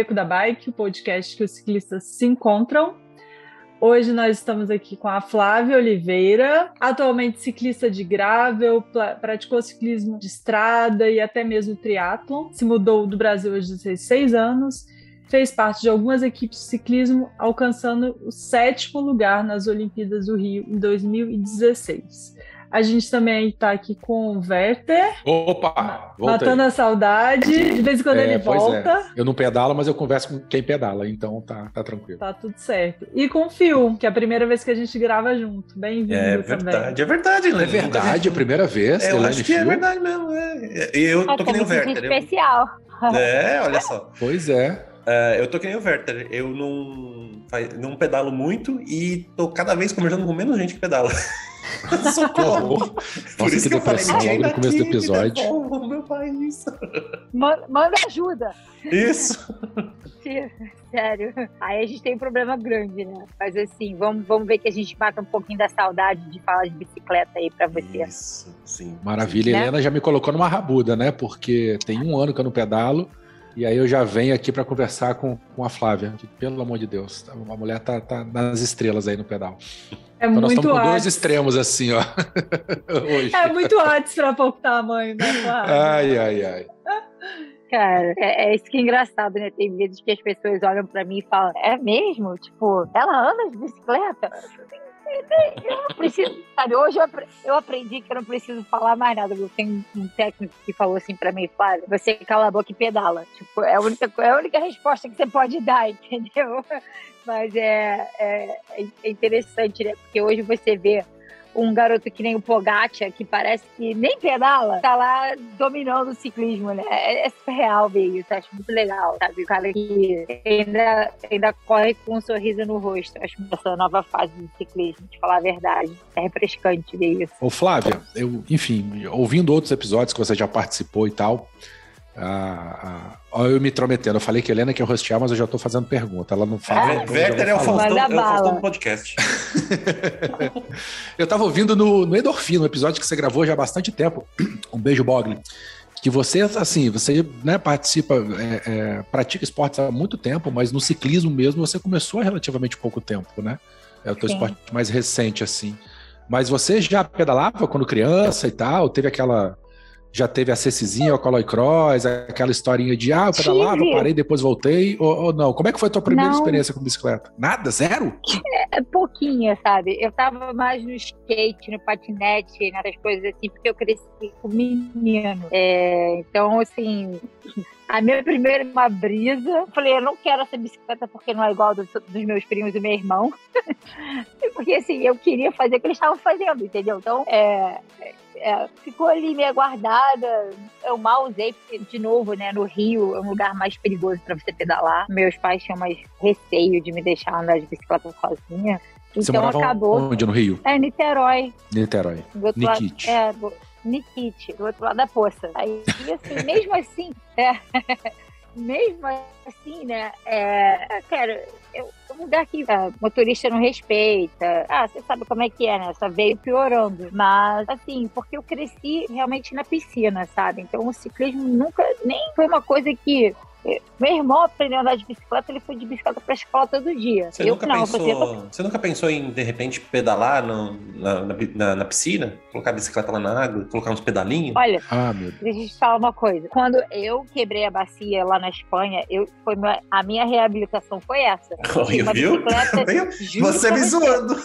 Beco da Bike, o podcast que os ciclistas se encontram. Hoje nós estamos aqui com a Flávia Oliveira, atualmente ciclista de gravel, praticou ciclismo de estrada e até mesmo triatlon. Se mudou do Brasil aos 16 anos, fez parte de algumas equipes de ciclismo, alcançando o sétimo lugar nas Olimpíadas do Rio em 2016. A gente também está aqui com o Werther. Opa! Matando a saudade. De vez em quando é, ele é. volta. É. Eu não pedalo, mas eu converso com quem pedala, então tá, tá tranquilo. Tá tudo certo. E com o Phil, que é a primeira vez que a gente grava junto. Bem-vindo é verdade, também. É verdade, É verdade, a primeira vez. É, eu acho que é verdade mesmo. É. Eu tô que nem o Werther. especial. É, olha só. Pois é. Uh, eu tô que nem o Werther. Eu não, não pedalo muito e tô cada vez conversando com menos gente que pedala. Socorro! Nossa, Por isso que, que depressão falei, logo no começo do episódio. meu país. Manda, manda ajuda. Isso. Sério. Aí a gente tem um problema grande, né? Mas assim, vamos, vamos ver que a gente mata um pouquinho da saudade de falar de bicicleta aí pra você. Isso, sim. Maravilha. Né? Helena já me colocou numa rabuda, né? Porque tem um ano que eu não pedalo. E aí eu já venho aqui para conversar com, com a Flávia. Que, pelo amor de Deus, a mulher tá, tá nas estrelas aí no pedal. É então nós estamos com dois extremos assim, ó. Hoje. É muito antes para pouco tamanho, né, Flávia? Ai, ai, ai. Cara, é, é, isso que é engraçado, né? Tem vezes que as pessoas olham para mim e falam: É mesmo? Tipo, ela anda de bicicleta? Eu não preciso, sabe? Hoje eu aprendi que eu não preciso falar mais nada. Eu tenho um técnico que falou assim pra mim, Flávio, você cala a boca e pedala. Tipo, é a única, é a única resposta que você pode dar, entendeu? Mas é, é, é interessante, né? Porque hoje você vê um garoto que nem o Pogacar, que parece que nem pedala, tá lá dominando o ciclismo, né? É, é surreal ver isso, acho muito legal, sabe? O cara que ainda, ainda corre com um sorriso no rosto. Acho essa nova fase do ciclismo, de falar a verdade. É refrescante ver isso. Ô, Flávia, eu, enfim, ouvindo outros episódios que você já participou e tal, ah, ah, olha eu me intrometendo. Eu falei que a Helena quer hostear, mas eu já estou fazendo pergunta. Ela não fala. Ah, Werther é o Faustão, é o Faustão do podcast. eu estava ouvindo no, no Endorfino, um episódio que você gravou já há bastante tempo. Um beijo, Bogli. Que você, assim, você né, participa, é, é, pratica esportes há muito tempo, mas no ciclismo mesmo você começou há relativamente pouco tempo, né? É o teu Sim. esporte mais recente, assim. Mas você já pedalava quando criança e tal? Teve aquela já teve a Cecizinha, o Caloi Cross, aquela historinha de ah, eu pedalava, parei, depois voltei, ou, ou, não? Como é que foi a tua primeira não. experiência com bicicleta? Nada? Zero? É, pouquinha, sabe? Eu tava mais no skate, no patinete, nessas coisas assim, porque eu cresci com menino. É, então, assim, a minha primeira uma brisa. Falei, eu não quero essa bicicleta porque não é igual dos, dos meus primos e meu irmão. porque assim, eu queria fazer o que eles estavam fazendo, entendeu? Então, é, é, ficou ali meio guardada. Eu mal usei, porque, de novo, né, no Rio é um lugar mais perigoso para você pedalar. Meus pais tinham mais receio de me deixar andar de bicicleta sozinha. Você então acabou. Onde no Rio? É, Niterói. Niterói. Nikit. É, do, Nikit, do outro lado da poça. Aí, assim, mesmo assim, é, mesmo assim, né, é, cara, é um lugar que o motorista não respeita. Ah, você sabe como é que é, né? Só veio piorando. Mas, assim, porque eu cresci realmente na piscina, sabe? Então o ciclismo nunca nem foi uma coisa que meu irmão aprendeu a andar de bicicleta, ele foi de bicicleta pra escola todo dia. Você, eu, nunca, não, pensou, você nunca pensou em, de repente, pedalar no, na, na, na, piscina? Colocar a bicicleta lá na água, colocar uns pedalinhos? Olha, ah, deixa eu te falar uma coisa. Quando eu quebrei a bacia lá na Espanha, eu, foi a minha reabilitação foi essa. Olha, viu? Você me zoando.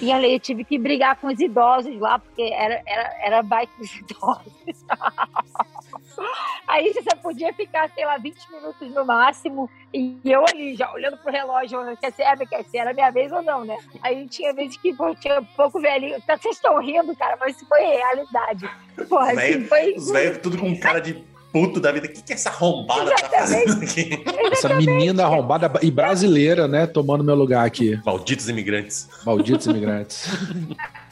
E ali eu tive que brigar com os idosos lá, porque era, era, era bike dos idosos. Aí você podia ficar, sei lá, 20 minutos no máximo, e eu ali, já olhando pro relógio, quer ser, quer ser, era minha vez ou não, né? Aí tinha vezes que pô, tinha pouco velhinho. Tá, vocês estão rindo, cara, mas isso foi realidade. Porra, assim, foi... Os velhos tudo com cara de puto da vida. O que, que essa arrombada tá fazendo aqui? Essa menina arrombada e brasileira, né? Tomando meu lugar aqui. Malditos imigrantes. Malditos imigrantes.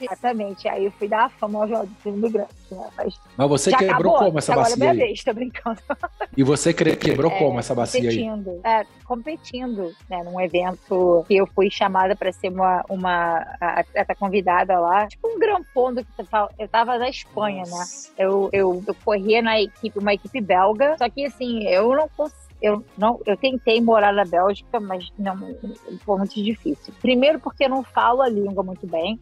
Exatamente. Aí eu fui dar a fama ao Jorge do Grande. Né? Mas Mas você quebrou acabou? como essa Agora é bacia minha aí? vez, tô brincando. E você quebrou É, como essa bacia aí? competindo, É, competindo, né, num evento que eu fui chamada para ser uma, uma a- atleta convidada lá, tipo um grampondo que eu tava, eu tava na Espanha, né? Eu, eu, eu corria na equipe, uma equipe belga, só que assim, eu não consigo. Eu, não, eu tentei morar na Bélgica, mas não foi muito difícil. Primeiro porque eu não falo a língua muito bem,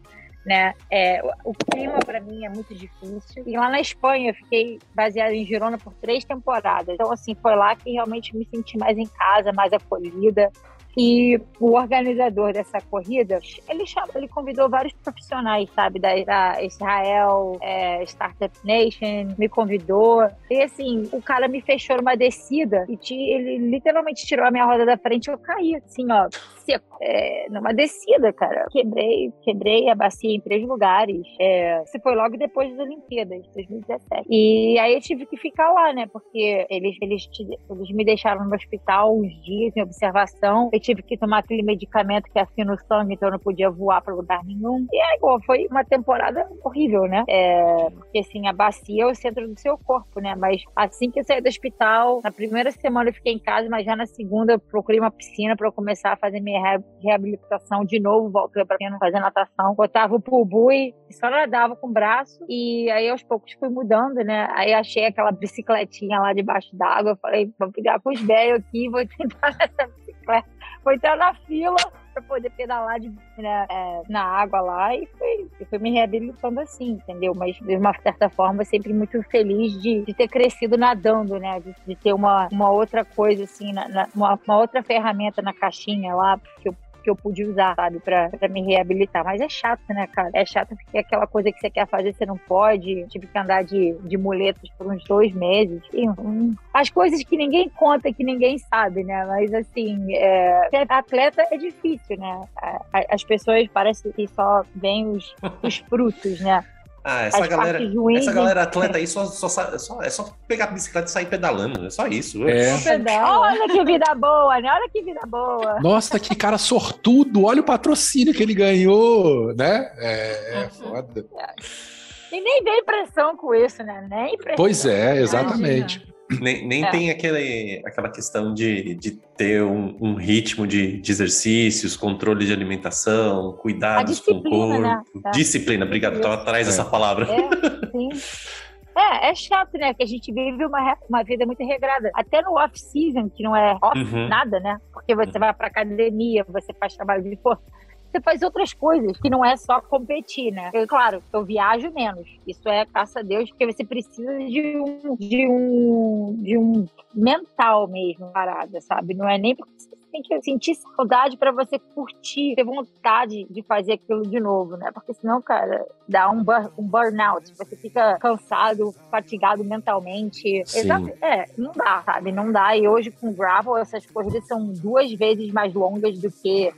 né? É, o clima para mim é muito difícil. E lá na Espanha eu fiquei baseada em Girona por três temporadas. Então assim foi lá que realmente me senti mais em casa, mais acolhida. E o organizador dessa corrida, ele, chamou, ele convidou vários profissionais, sabe, da, da Israel, é, Startup Nation, me convidou. E assim, o cara me fechou numa descida e ele literalmente tirou a minha roda da frente e eu caí, assim, ó, seco. É, numa descida, cara. Quebrei, quebrei a bacia em três lugares. É, isso foi logo depois das Olimpíadas, 2017. E aí eu tive que ficar lá, né? Porque eles, eles, eles me deixaram no hospital uns dias em observação. Eu tive que tomar aquele medicamento que afina o sangue, então eu não podia voar para lugar nenhum. E aí, pô, foi uma temporada horrível, né? É, porque assim, a bacia é o centro do seu corpo, né? Mas assim que eu saí do hospital, na primeira semana eu fiquei em casa, mas já na segunda eu procurei uma piscina para começar a fazer minha re- reabilitação de novo, voltei piscina, fazer natação, botava o pulbui só nadava com o braço. E aí aos poucos fui mudando, né? Aí achei aquela bicicletinha lá debaixo d'água, falei, vou pegar com os velhos aqui, vou tentar nessa bicicleta, vou entrar na fila para poder pedalar de, né, é, na água lá e fui, e fui me reabilitando assim, entendeu? Mas de uma certa forma sempre muito feliz de, de ter crescido nadando, né? De, de ter uma, uma outra coisa assim, na, na- uma, uma outra ferramenta na caixinha lá que eu que eu pude usar, sabe, pra, pra me reabilitar. Mas é chato, né, cara? É chato porque é aquela coisa que você quer fazer, você não pode. Tive que andar de, de muletas por uns dois meses. E, hum, as coisas que ninguém conta, que ninguém sabe, né? Mas, assim, é, ser atleta é difícil, né? As pessoas parecem que só veem os, os frutos, né? Ah, essa As galera, essa galera atleta aí só, só, só- é só pegar a bicicleta e sair pedalando. É só isso. É. Olha que vida boa, né? Olha que vida boa. Nossa, que cara sortudo! Olha o patrocínio que ele ganhou, né? É, é foda. E nem vem pressão com isso, né? Nem pressão. Pois é, exatamente. Nem, nem É. tem aquele, aquela questão de, de ter um, um ritmo de, de exercícios, controle de alimentação, cuidados com o disciplina, corpo. né? É. Disciplina, obrigado. Eu tava atrás É. dessa palavra. É, sim. É, é chato, né? Que a gente vive uma, uma vida muito regrada. Até no off-season, que não é off Uhum. nada, né? Porque você vai pra academia, você faz trabalho de força. Você faz outras coisas que não é só competir, né? Eu, claro, eu viajo menos. Isso é, graças a Deus, porque você precisa de um, de um, de um mental mesmo, parada, sabe? Não é nem porque você tem que sentir saudade pra você curtir, ter vontade de fazer aquilo de novo, né? Porque senão, cara, dá um, bur- um burnout. Você fica cansado, fatigado mentalmente. Exato. É, não dá, sabe? Não dá. E hoje com gravel, essas corridas são duas vezes mais longas do que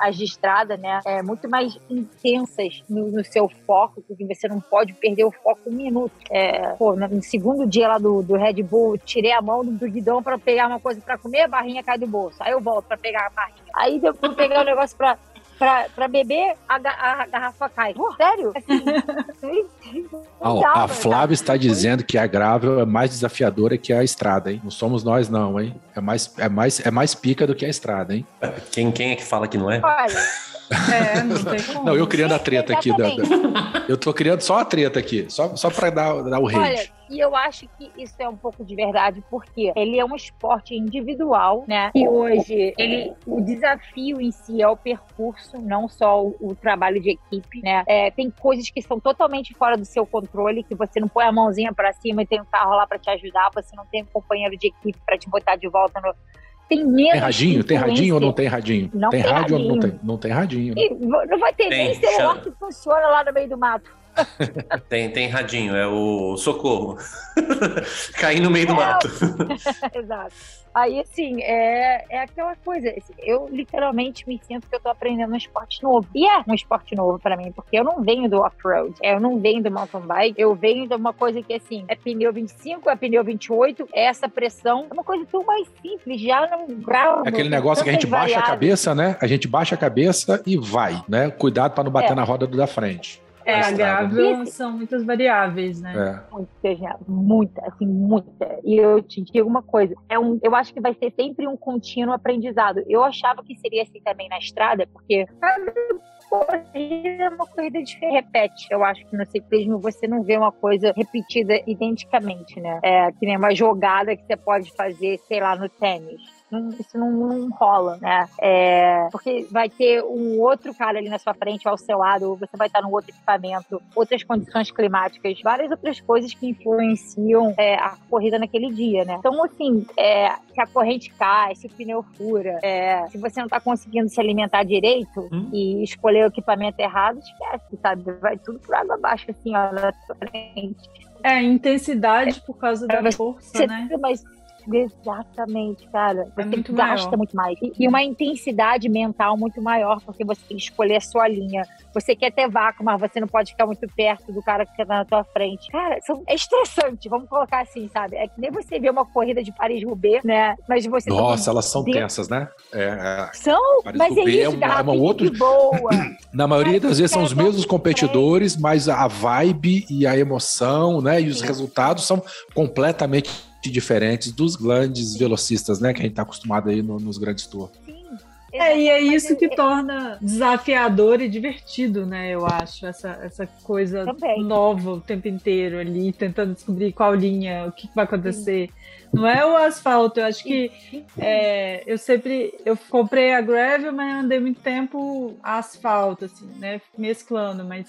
as de estrada, né? É muito mais intensas no, no seu foco, porque você não pode perder o foco um minuto. É, pô, no, segundo dia lá do, do Red Bull, tirei a mão do, guidão pra pegar uma coisa pra comer, a barrinha cai do bolso. Aí eu volto pra pegar a barrinha. Aí eu fui pegar o negócio pra, pra, pra beber, a, ga- a garrafa cai. Sério? Assim, dá, a. Flávia está dizendo que a Gravel é mais desafiadora que a estrada, hein? Não somos nós, não, hein? É mais, é mais, é mais pica do que a estrada, hein? Quem, quem é que fala que não é? Olha, É, não tem como. Não, eu criando a treta aqui. Da, da- eu tô criando só a treta aqui, só, só pra dar, dar o Olha, rage. e eu acho que isso é um pouco de verdade, porque ele é um esporte individual, né? E hoje ele, o desafio em si é o percurso, não só o, o trabalho de equipe, né? É, tem coisas que são totalmente fora do seu controle, que você não põe a mãozinha pra cima e tem um carro lá pra te ajudar, você não tem um companheiro de equipe pra te botar de volta no. Tem menos. Tem radinho? Tem radinho ou não tem radinho? Não tem tem rádio ou não tem? Não tem radinho. né? E não vai ter Tem, nem celular chama. que funciona lá no meio do mato. tem, tem radinho, é o socorro. Cair no meio do É. mato. Exato. Aí, assim, é, é aquela coisa. assim, Eu literalmente me sinto que eu tô aprendendo um esporte novo. E é um esporte novo pra mim, porque eu não venho do off-road, eu não venho do mountain bike, eu venho de uma coisa que, assim, é pneu 25, é pneu 28, é essa pressão. É uma coisa tão mais simples, já não grau. Aquele negócio que a gente baixa a cabeça, né? A gente baixa a cabeça e vai, né? Cuidado para não bater É. na roda do da frente. É, a estrada. grável são muitas variáveis, né? É. Muita, já, muita, assim, muita. E eu te digo uma coisa, é um, eu acho que vai ser sempre um contínuo aprendizado. Eu achava que seria assim também na estrada, porque cada corrida é uma corrida de repete. Eu acho que no ciclismo você não vê uma coisa repetida identicamente, né? É que nem uma jogada que você pode fazer, sei lá, no tênis. Não- isso não, não rola, né? É, porque vai ter um outro cara ali na sua frente, ao seu lado, você vai estar num outro equipamento, outras condições climáticas, várias outras coisas que influenciam é, a corrida naquele dia, né? Então, assim, é, se a corrente cai, se o pneu fura, é, se você não tá conseguindo se alimentar direito Hum. e escolher o equipamento errado, esquece, sabe? Vai tudo por água abaixo, assim, ó, na sua frente. É, intensidade por causa da Você- força, né? mais- Exatamente, cara. Você muito gasta maior. muito mais. E, e uma intensidade mental muito maior, porque você tem que escolher a sua linha. Você quer ter vácuo, mas você não pode ficar muito perto do cara que tá na tua frente. Cara, são- é estressante, vamos colocar assim, sabe? É que nem você vê uma corrida de Paris-Roubaix, né? Mas você... Nossa, elas são dentro- tensas, né? É, é. São, mas é é isso, é um fique outro- de boa. Na maioria das vezes são os É, mesmos competidores, mas a vibe e a emoção, né? E os Sim. resultados são completamente diferentes dos grandes velocistas, né? Que a gente tá acostumado aí no- nos grandes tours. Sim. É, e é isso que é- torna desafiador e divertido, né? Eu acho, essa, essa coisa Também. nova o tempo inteiro ali, tentando descobrir qual linha, o que, vai acontecer. Não é o asfalto, eu acho que é, eu sempre eu comprei a gravel, mas andei muito tempo asfalto, assim, né? Mesclando, mas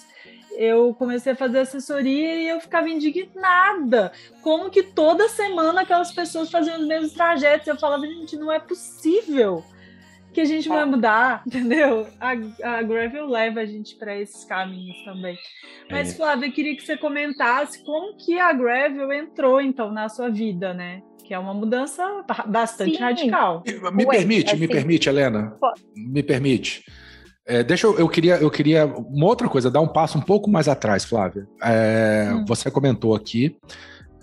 eu comecei a fazer assessoria e eu ficava indignada. Como que toda semana aquelas pessoas faziam os mesmos trajetos? Eu falava, gente, não é possível que a gente vai É. mudar, entendeu? A, a gravel leva a gente para esses caminhos também. Mas, É. Flávia, eu queria que você comentasse como que a gravel entrou, então, na sua vida, né? Que é uma mudança ba- bastante Sim. radical. Me Ué, permite, me assim- permite, Helena. Pô. Me permite. É, deixa eu, eu queria, eu queria uma outra coisa, dar um passo um pouco mais atrás, Flávia. É, Hum. Você comentou aqui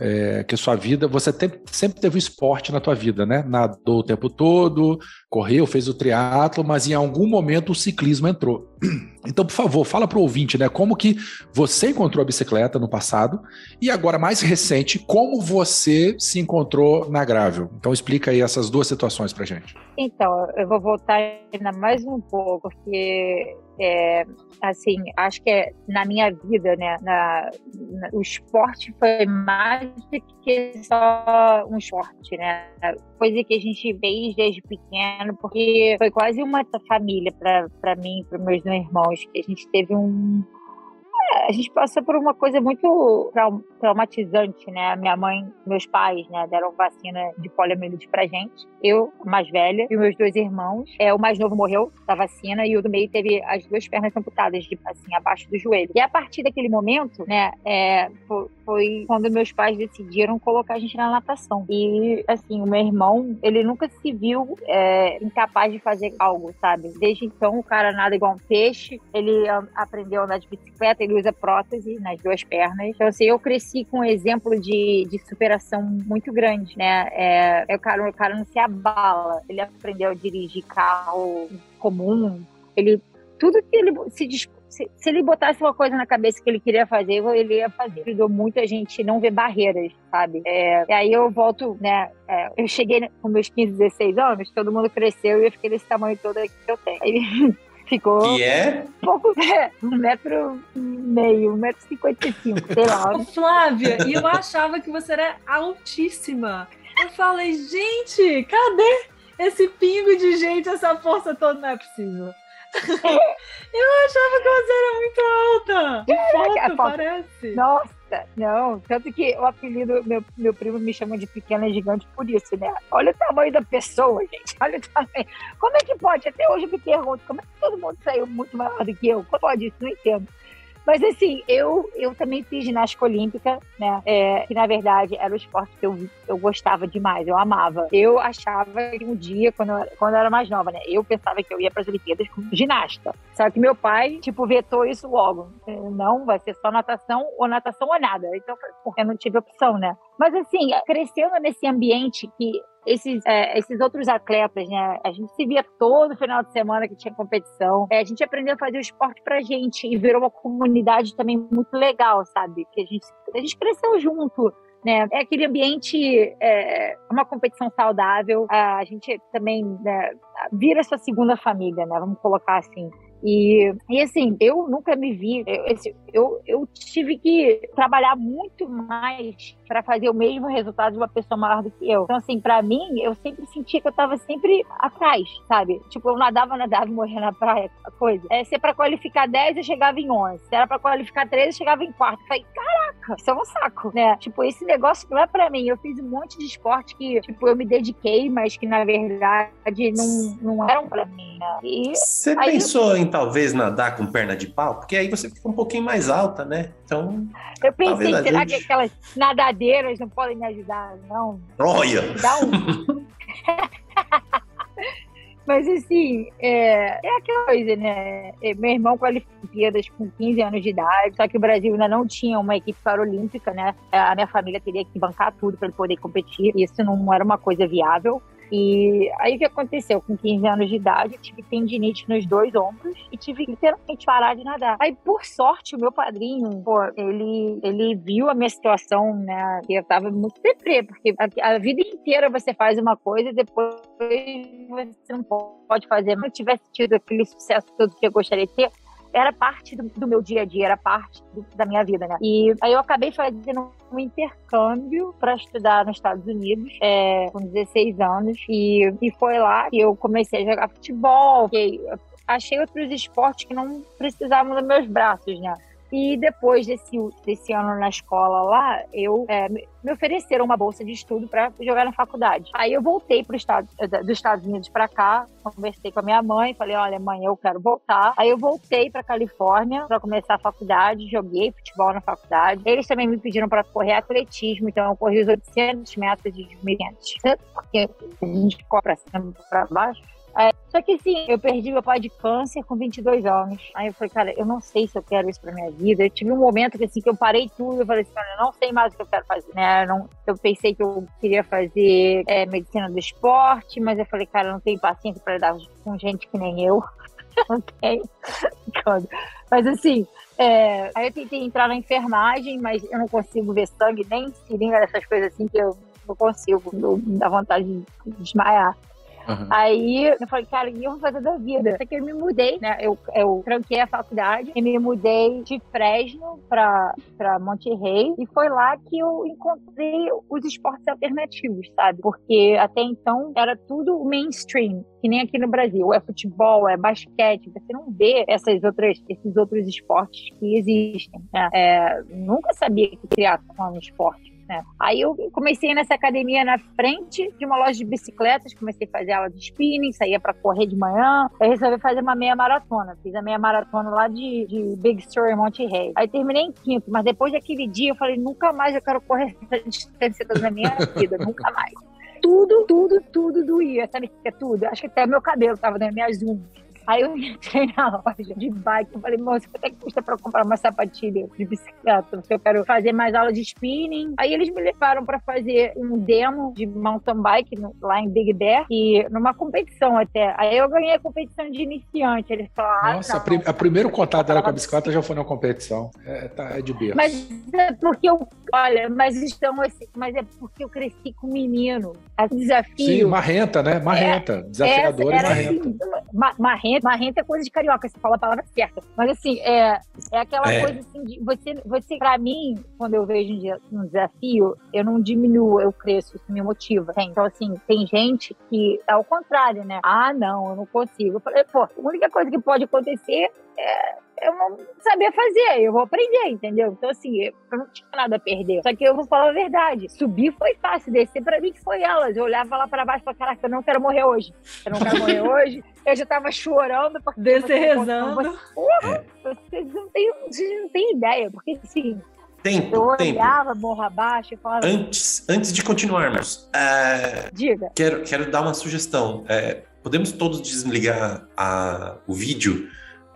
é, que sua vida, você sempre teve esporte na tua vida, né? Nadou o tempo todo, correu, fez o triatlo, mas em algum momento o ciclismo entrou. Então, por favor, fala para o ouvinte, né? Como que você encontrou a bicicleta no passado e agora mais recente, como você se encontrou na Gravel. Então, explica aí essas duas situações para gente. Então, eu vou voltar ainda mais um pouco, porque, é, assim, acho que é, na minha vida, né, na- na- o esporte foi mais do que só um esporte, né? Coisa que a gente fez desde pequeno, porque foi quase uma família para mim, para meus irmãos, que a gente teve um é, a gente passou por uma coisa muito traumatizante, né? Minha mãe, meus pais, né, deram vacina de poliomielite pra gente. Eu, mais velha, e meus dois irmãos. É, o mais novo morreu da vacina e o do meio teve as duas pernas amputadas, de, assim, abaixo do joelho. E a partir daquele momento, né, é, fo- foi quando meus pais decidiram colocar a gente na natação. E, assim, o meu irmão, ele nunca se viu é, incapaz de fazer algo, sabe? Desde então, o cara nada igual um peixe. Ele a- aprendeu a andar de bicicleta, ele usa prótese nas duas pernas. Então, assim, eu cresci com um exemplo de, de superação muito grande, né? É, é o, cara, o cara não se abala. Ele aprendeu a dirigir carro comum. Ele... Tudo que ele se se, se ele botasse uma coisa na cabeça que ele queria fazer, ele ia fazer. Ajudou muito a gente não ver barreiras, sabe? É, e aí eu volto, né? é, eu cheguei com meus 15, 16 anos, todo mundo cresceu e eu fiquei desse tamanho todo que eu tenho. Aí ficou Que é um pouco, é, um metro e meio, um metro e cinquenta e cinco, sei lá. Ô, Flávia, e eu achava que você era altíssima. Eu falei, gente, cadê esse pingo de gente, essa força toda? Não é possível. eu achava que você era muito alta. De a foto, foto- parece. Nossa, não. Tanto que o apelido, meu, meu primo me chama de pequena gigante por isso, né? Olha o tamanho da pessoa, gente. Olha o tamanho. Como é que pode? Até hoje eu me pergunto, como é que todo mundo saiu muito maior do que eu? Como pode isso? Não entendo. Mas assim, eu, eu também fiz ginástica olímpica, né? É, que na verdade era o esporte que eu, eu gostava demais, eu amava. Eu achava que um dia, quando eu, quando eu era mais nova, né? Eu pensava que eu ia para as Olimpíadas como ginasta. Só que meu pai, tipo, vetou isso logo. Não, vai ser só natação ou natação ou nada. Então, eu não tive opção, né? Mas assim, crescendo nesse ambiente que esses, é, esses outros atletas, né? A gente se via todo final de semana que tinha competição. É, a gente aprendeu a fazer o esporte pra gente e virou uma comunidade também muito legal, sabe? Que a gente, a gente cresceu junto. Né? É aquele ambiente, é, uma competição saudável. A gente também né, vira sua segunda família, né? Vamos colocar assim. E, e assim, eu nunca me vi, eu, eu, eu tive que trabalhar muito mais para fazer o mesmo resultado de uma pessoa maior do que eu. Então, assim, para mim, eu sempre sentia que eu tava sempre atrás, sabe? Tipo, eu nadava, nadava morria na praia, coisa. É, se é pra qualificar 10, eu chegava em 11. Se era pra qualificar 13, eu chegava em quarto. Eu falei, caraca, isso é um saco, né? Tipo, esse negócio não é pra mim. Eu fiz um monte de esporte que, tipo, eu me dediquei, mas que, na verdade, não, não eram pra mim, né? E Você pensou eu... talvez nadar com perna de pau? Porque aí você fica um pouquinho mais alta, né? Então. Eu pensei, será gente... que aquelas nadadeiras não podem me ajudar? Não. Olha! Dá um. Mas assim, é, é aquela coisa, né? É, meu irmão com as Olimpíadas com 15 anos de idade, só que o Brasil ainda não tinha uma equipe paralímpica, né? A minha família teria que bancar tudo para ele poder competir. Isso não era uma coisa viável. E aí o que aconteceu? Com 15 anos de idade, tive tendinite nos dois ombros e tive literalmente parar de nadar. Aí, por sorte, o meu padrinho, pô, ele, ele viu a minha situação, né? E eu tava muito deprê, porque a, a, vida inteira você faz uma coisa e depois você não pode fazer. Se eu tivesse tido aquele sucesso todo que eu gostaria de ter, era parte do, do, meu dia a dia, era parte do, da minha vida, né? E aí eu acabei fazendo um intercâmbio para estudar nos Estados Unidos, é, com 16 anos, e, e foi lá que eu comecei a jogar futebol, que achei outros esportes que não precisavam dos meus braços, né? E depois desse, desse ano na escola lá, eu é, me ofereceram uma bolsa de estudo para jogar na faculdade. Aí eu voltei pro estado, eh, dos Estados Unidos para cá, conversei com a minha mãe, falei: olha, mãe, eu quero voltar. Aí eu voltei para Califórnia para começar a faculdade, joguei futebol na faculdade. Eles também me pediram para correr atletismo, então eu corri os 800 metros de 1.500. Porque a gente corre para cima para baixo. É, só que assim, eu perdi meu pai de câncer com 22 anos. Aí eu falei, cara, eu não sei se eu quero isso pra minha vida. Eu tive um momento que assim, que eu parei tudo, eu falei assim, cara, eu não sei mais o que eu quero fazer, né? Eu, não, eu pensei que eu queria fazer é, medicina do esporte, mas eu falei, cara, eu não tenho paciência pra lidar com gente que nem eu. não tenho. mas assim, é, aí eu tentei entrar na enfermagem, mas eu não consigo ver sangue, nem seringa, essas coisas assim, que eu não consigo, me dá vontade de desmaiar. Uhum. Aí eu falei, cara, o que eu vou fazer da vida? Só que eu me mudei, né? Eu, eu tranquei a faculdade e me mudei de Fresno pra, pra Monterrey e foi lá que eu encontrei os esportes alternativos, sabe? Porque até então era tudo mainstream que nem aqui no Brasil. É futebol, é basquete. Você não vê essas outras, esses outros esportes que existem. Né? É, nunca sabia que triatlon é um esporte. Né? Aí eu comecei nessa academia na frente de uma loja de bicicletas, comecei a fazer aula de spinning, saía para correr de manhã. Aí resolvi fazer uma meia maratona. Fiz a meia maratona lá de, de Big Sur em Monte Rey. Aí terminei em quinto, mas depois daquele dia eu falei, nunca mais eu quero correr essa distância na minha vida, nunca mais. Tudo, tudo, tudo doía, sabe que é tudo? Acho que até meu cabelo tava nas minhas unhas. Aí eu entrei na loja de bike, eu falei, moça, quanto é que custa pra comprar uma sapatilha de bicicleta? Eu quero fazer mais aula de spinning. Aí eles me levaram pra fazer um demo de mountain bike lá em Big Bear, e numa competição até. Aí eu ganhei a competição de iniciante. Eles falaram, ah, Nossa, não, a, primeiro contato dela com a bicicleta já foi na competição. É, tá, é de berço. Mas é porque eu, olha, mas estão assim, mas é porque eu cresci com um menino. O desafio. Sim, marrenta, né? Marrenta. É, desafiador e marrenta. Assim, marrenta marrento. É coisa de carioca, você fala a palavra certa. Mas assim, é, é aquela é. coisa assim de você, você, pra mim, quando eu vejo um desafio, eu não diminuo, eu cresço, isso me motiva. Então, assim, tem gente que é o contrário, né? Ah, não, eu não consigo. Eu falei, pô, a única coisa que pode acontecer é eu não sabia fazer, eu vou aprender, entendeu? Então, assim, eu não tinha nada a perder. Só que eu vou falar a verdade. Subir foi fácil, descer pra mim que foi elas. Eu olhava lá pra baixo e falava, caraca, eu não quero morrer hoje. Eu não quero morrer hoje. Eu já tava chorando. Porque Descer rezando. Porra, vocês não têm, vocês não têm ideia, porque assim, Tempo, eu tempo. olhava morro abaixo e falava, Antes, antes de continuarmos, é, diga. quero, quero dar uma sugestão. É, podemos todos desligar a- o vídeo,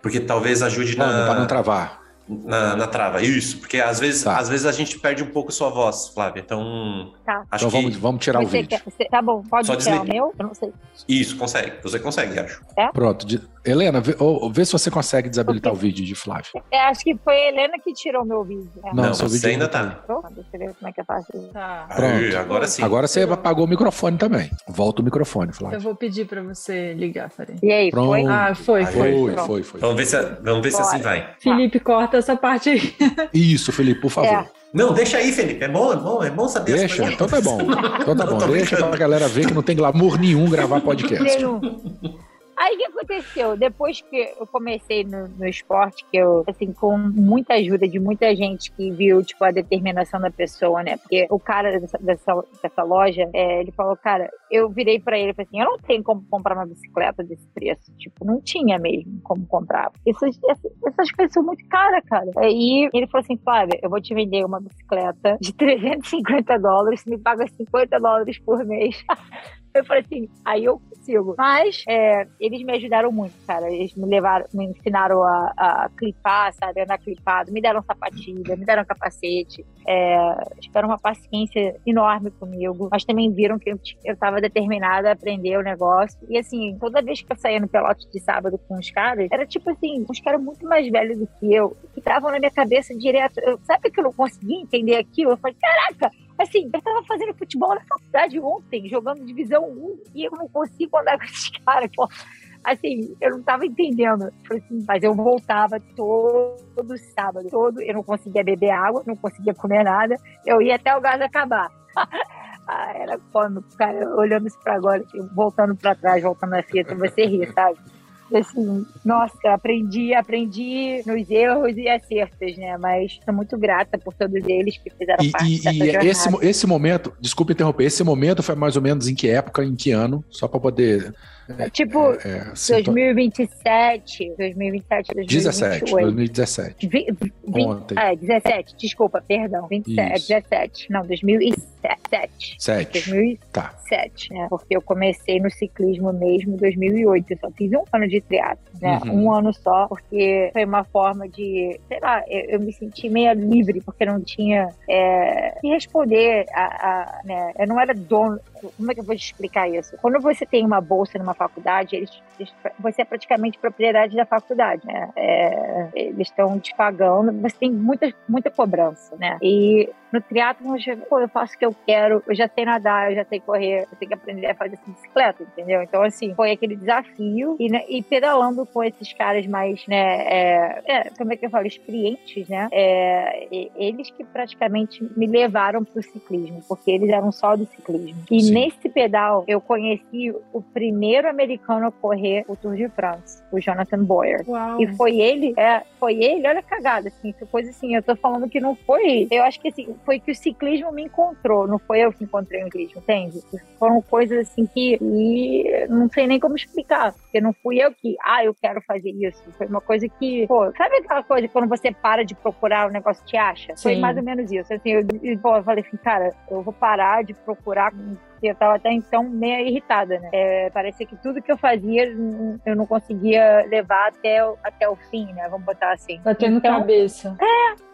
porque talvez ajude não- pra não na, travar. na, na trava. Isso, porque às vezes, Tá. às vezes a gente perde um pouco sua voz, Flávia. Então, Tá. acho Então que vamos, vamos tirar o Você vídeo. quer, você- tá bom, pode Só tirar o desliga. meu? Eu não sei. isso, consegue. Você consegue, acho. Pronto. de- Helena, vê, ô, vê se você consegue desabilitar o vídeo de Flávio. É, acho que foi a Helena que tirou meu vídeo. É. Não, Não, seu você vídeo ainda tá. tá. Deixa eu ver como é que eu faço isso. Tá. Pronto. Aí, agora sim. Agora você apagou o microfone também. Volta o microfone, Eu Flávio. vou pedir pra você ligar, Farinha. E aí, Pronto. foi? Ah, foi, foi. Foi, Pronto. foi, foi. Vamos ver se, vamos ver se assim vai. Felipe, corta essa parte aí. Isso, Felipe, por favor. É. Não, deixa aí, Felipe. É bom, é bom, é bom saber as Deixa, então tá bom. Então tá Não, bom. Deixa pra galera ver que não tem glamour nenhum gravar podcast. Nenhum. Aí o que aconteceu? Depois que eu comecei no, no esporte, que eu, assim, com muita ajuda de muita gente que viu, tipo, a determinação da pessoa, né? Porque o cara dessa, dessa, dessa loja, é, ele falou, cara, eu virei pra ele e falei assim, eu não tenho como comprar uma bicicleta desse preço. Tipo, não tinha mesmo como comprar. Essas, essas, coisas são muito caras, cara. Aí ele falou assim, Flávia, eu vou te vender uma bicicleta de 350 dólares, me paga 50 dólares por mês. Eu falei assim, aí eu consigo. Mas é, eles me ajudaram muito, cara. Eles me levaram, me ensinaram a, a clipar, sabe? Andar clipado, me deram sapatilha, me deram capacete. É, tiveram uma paciência enorme comigo. Mas também viram que eu, eu tava determinada a aprender o negócio. E assim, toda vez que eu saía no pelote de sábado com os caras, era tipo assim, uns caras muito mais velhos do que eu, que estavam na minha cabeça direto. Eu, sabe que eu não conseguia entender aquilo? Eu falei, caraca, Assim, eu tava fazendo futebol na faculdade ontem, jogando divisão 1, e eu não consigo andar com esses caras, pô. Assim, eu não tava entendendo. Assim, mas eu voltava todo sábado, todo, eu não conseguia beber água, não conseguia comer nada, eu ia até o gás acabar. Ah, era cômico, cara, olhando isso pra agora, assim, voltando pra trás, voltando a fita, você ri, sabe? Assim, nossa, aprendi, aprendi nos erros e acertos, né? Mas sou muito grata por todos eles que fizeram E, parte e- dessa e jornada. esse, esse momento, desculpa interromper, esse momento foi mais ou menos em que época, em que ano? Só pra poder. Tipo, É, situa- 2027, 2027, 17, 2028. 2017. Vi- vi- Ontem. É, 17, desculpa, perdão. 27, Isso. 17. Não, 2007. 7. 2007, Tá. né? Porque eu comecei no ciclismo mesmo em 2008. Eu só fiz um ano de triatlo, né? Uhum. Um ano só, porque foi uma forma de, sei lá, eu, eu me senti meio livre, porque não tinha é, que responder a, a, né? Eu não era dono. Como é que eu vou te explicar isso? Quando você tem uma bolsa numa faculdade, eles, eles- você é praticamente propriedade da faculdade, né? É, eles estão te pagando, você tem muita, muita cobrança, né? E no triatlo, eu, pô, eu faço o que eu quero, eu já sei nadar, eu já sei correr, eu tenho que aprender a fazer bicicleta, entendeu? Então, assim, foi aquele desafio e, né, e pedalando com esses caras mais, né, é, é, como é que eu falo, experientes, né? É, eles que praticamente me levaram pro ciclismo, porque eles eram só do ciclismo. E Sim. Nesse pedal, eu conheci o primeiro americano a correr o Tour de France, o Jonathan Boyer. Uau. E foi ele, é, foi ele, olha a cagada, assim, foi coisa assim, eu tô falando que não foi, eu acho que assim, foi que o ciclismo me encontrou, não foi eu que encontrei o ciclismo, entende? Foram coisas assim que, e não sei nem como explicar, porque não fui eu que, ah, eu quero fazer isso, foi uma coisa que, pô, sabe aquela coisa quando você para de procurar, o negócio te acha? Foi Sim. mais ou menos isso, assim, eu, e, pô, eu falei assim, cara, eu vou parar de procurar porque eu tava até então meio irritada, né? É, parecia que tudo que eu fazia eu não conseguia levar até, o- até o fim, né? Vamos botar assim. Batendo então, cabeça.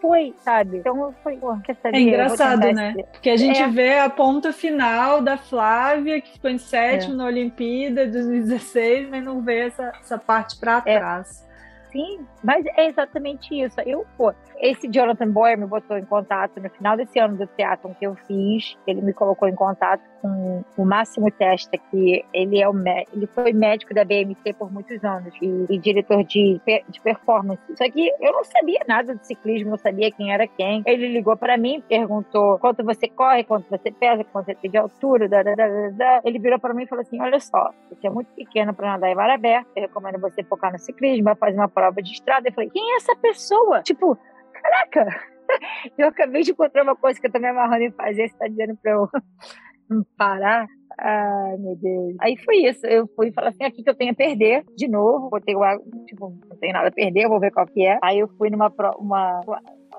foi, sabe? Então eu falei, pô, quer saber? É engraçado, né? esse- Porque a gente É. vê a ponta final da Flávia, que ficou em sétimo na Olimpíada de 2016, mas não vê essa, essa parte pra É. trás. Sim, mas é exatamente isso. Eu, pô, esse Jonathan Boyer me botou em contato no final desse ano do teatro que eu fiz. Ele me colocou em contato com o Máximo Testa, que ele é o ele foi médico da BMC por muitos anos e, e diretor de, de performance. Só que eu não sabia nada de ciclismo, não sabia quem era quem. Ele ligou para mim, perguntou quanto você corre, quanto você pesa, quanto você tem de altura. Da, da, da. Ele virou para mim e falou assim: Olha só, você é muito pequeno para nadar em mar aberto. Eu recomendo você focar no ciclismo, vai fazer uma prova de estrada. Eu falei, quem é essa pessoa? Tipo, caraca, eu acabei de encontrar uma coisa que eu tô me amarrando em fazer, você tá dizendo pra eu parar? Ai, meu Deus. Aí foi isso. Eu fui falar assim, aqui que eu tenho a perder de novo. Botei o tipo, não tenho nada a perder, vou ver qual que é. Aí eu fui numa uma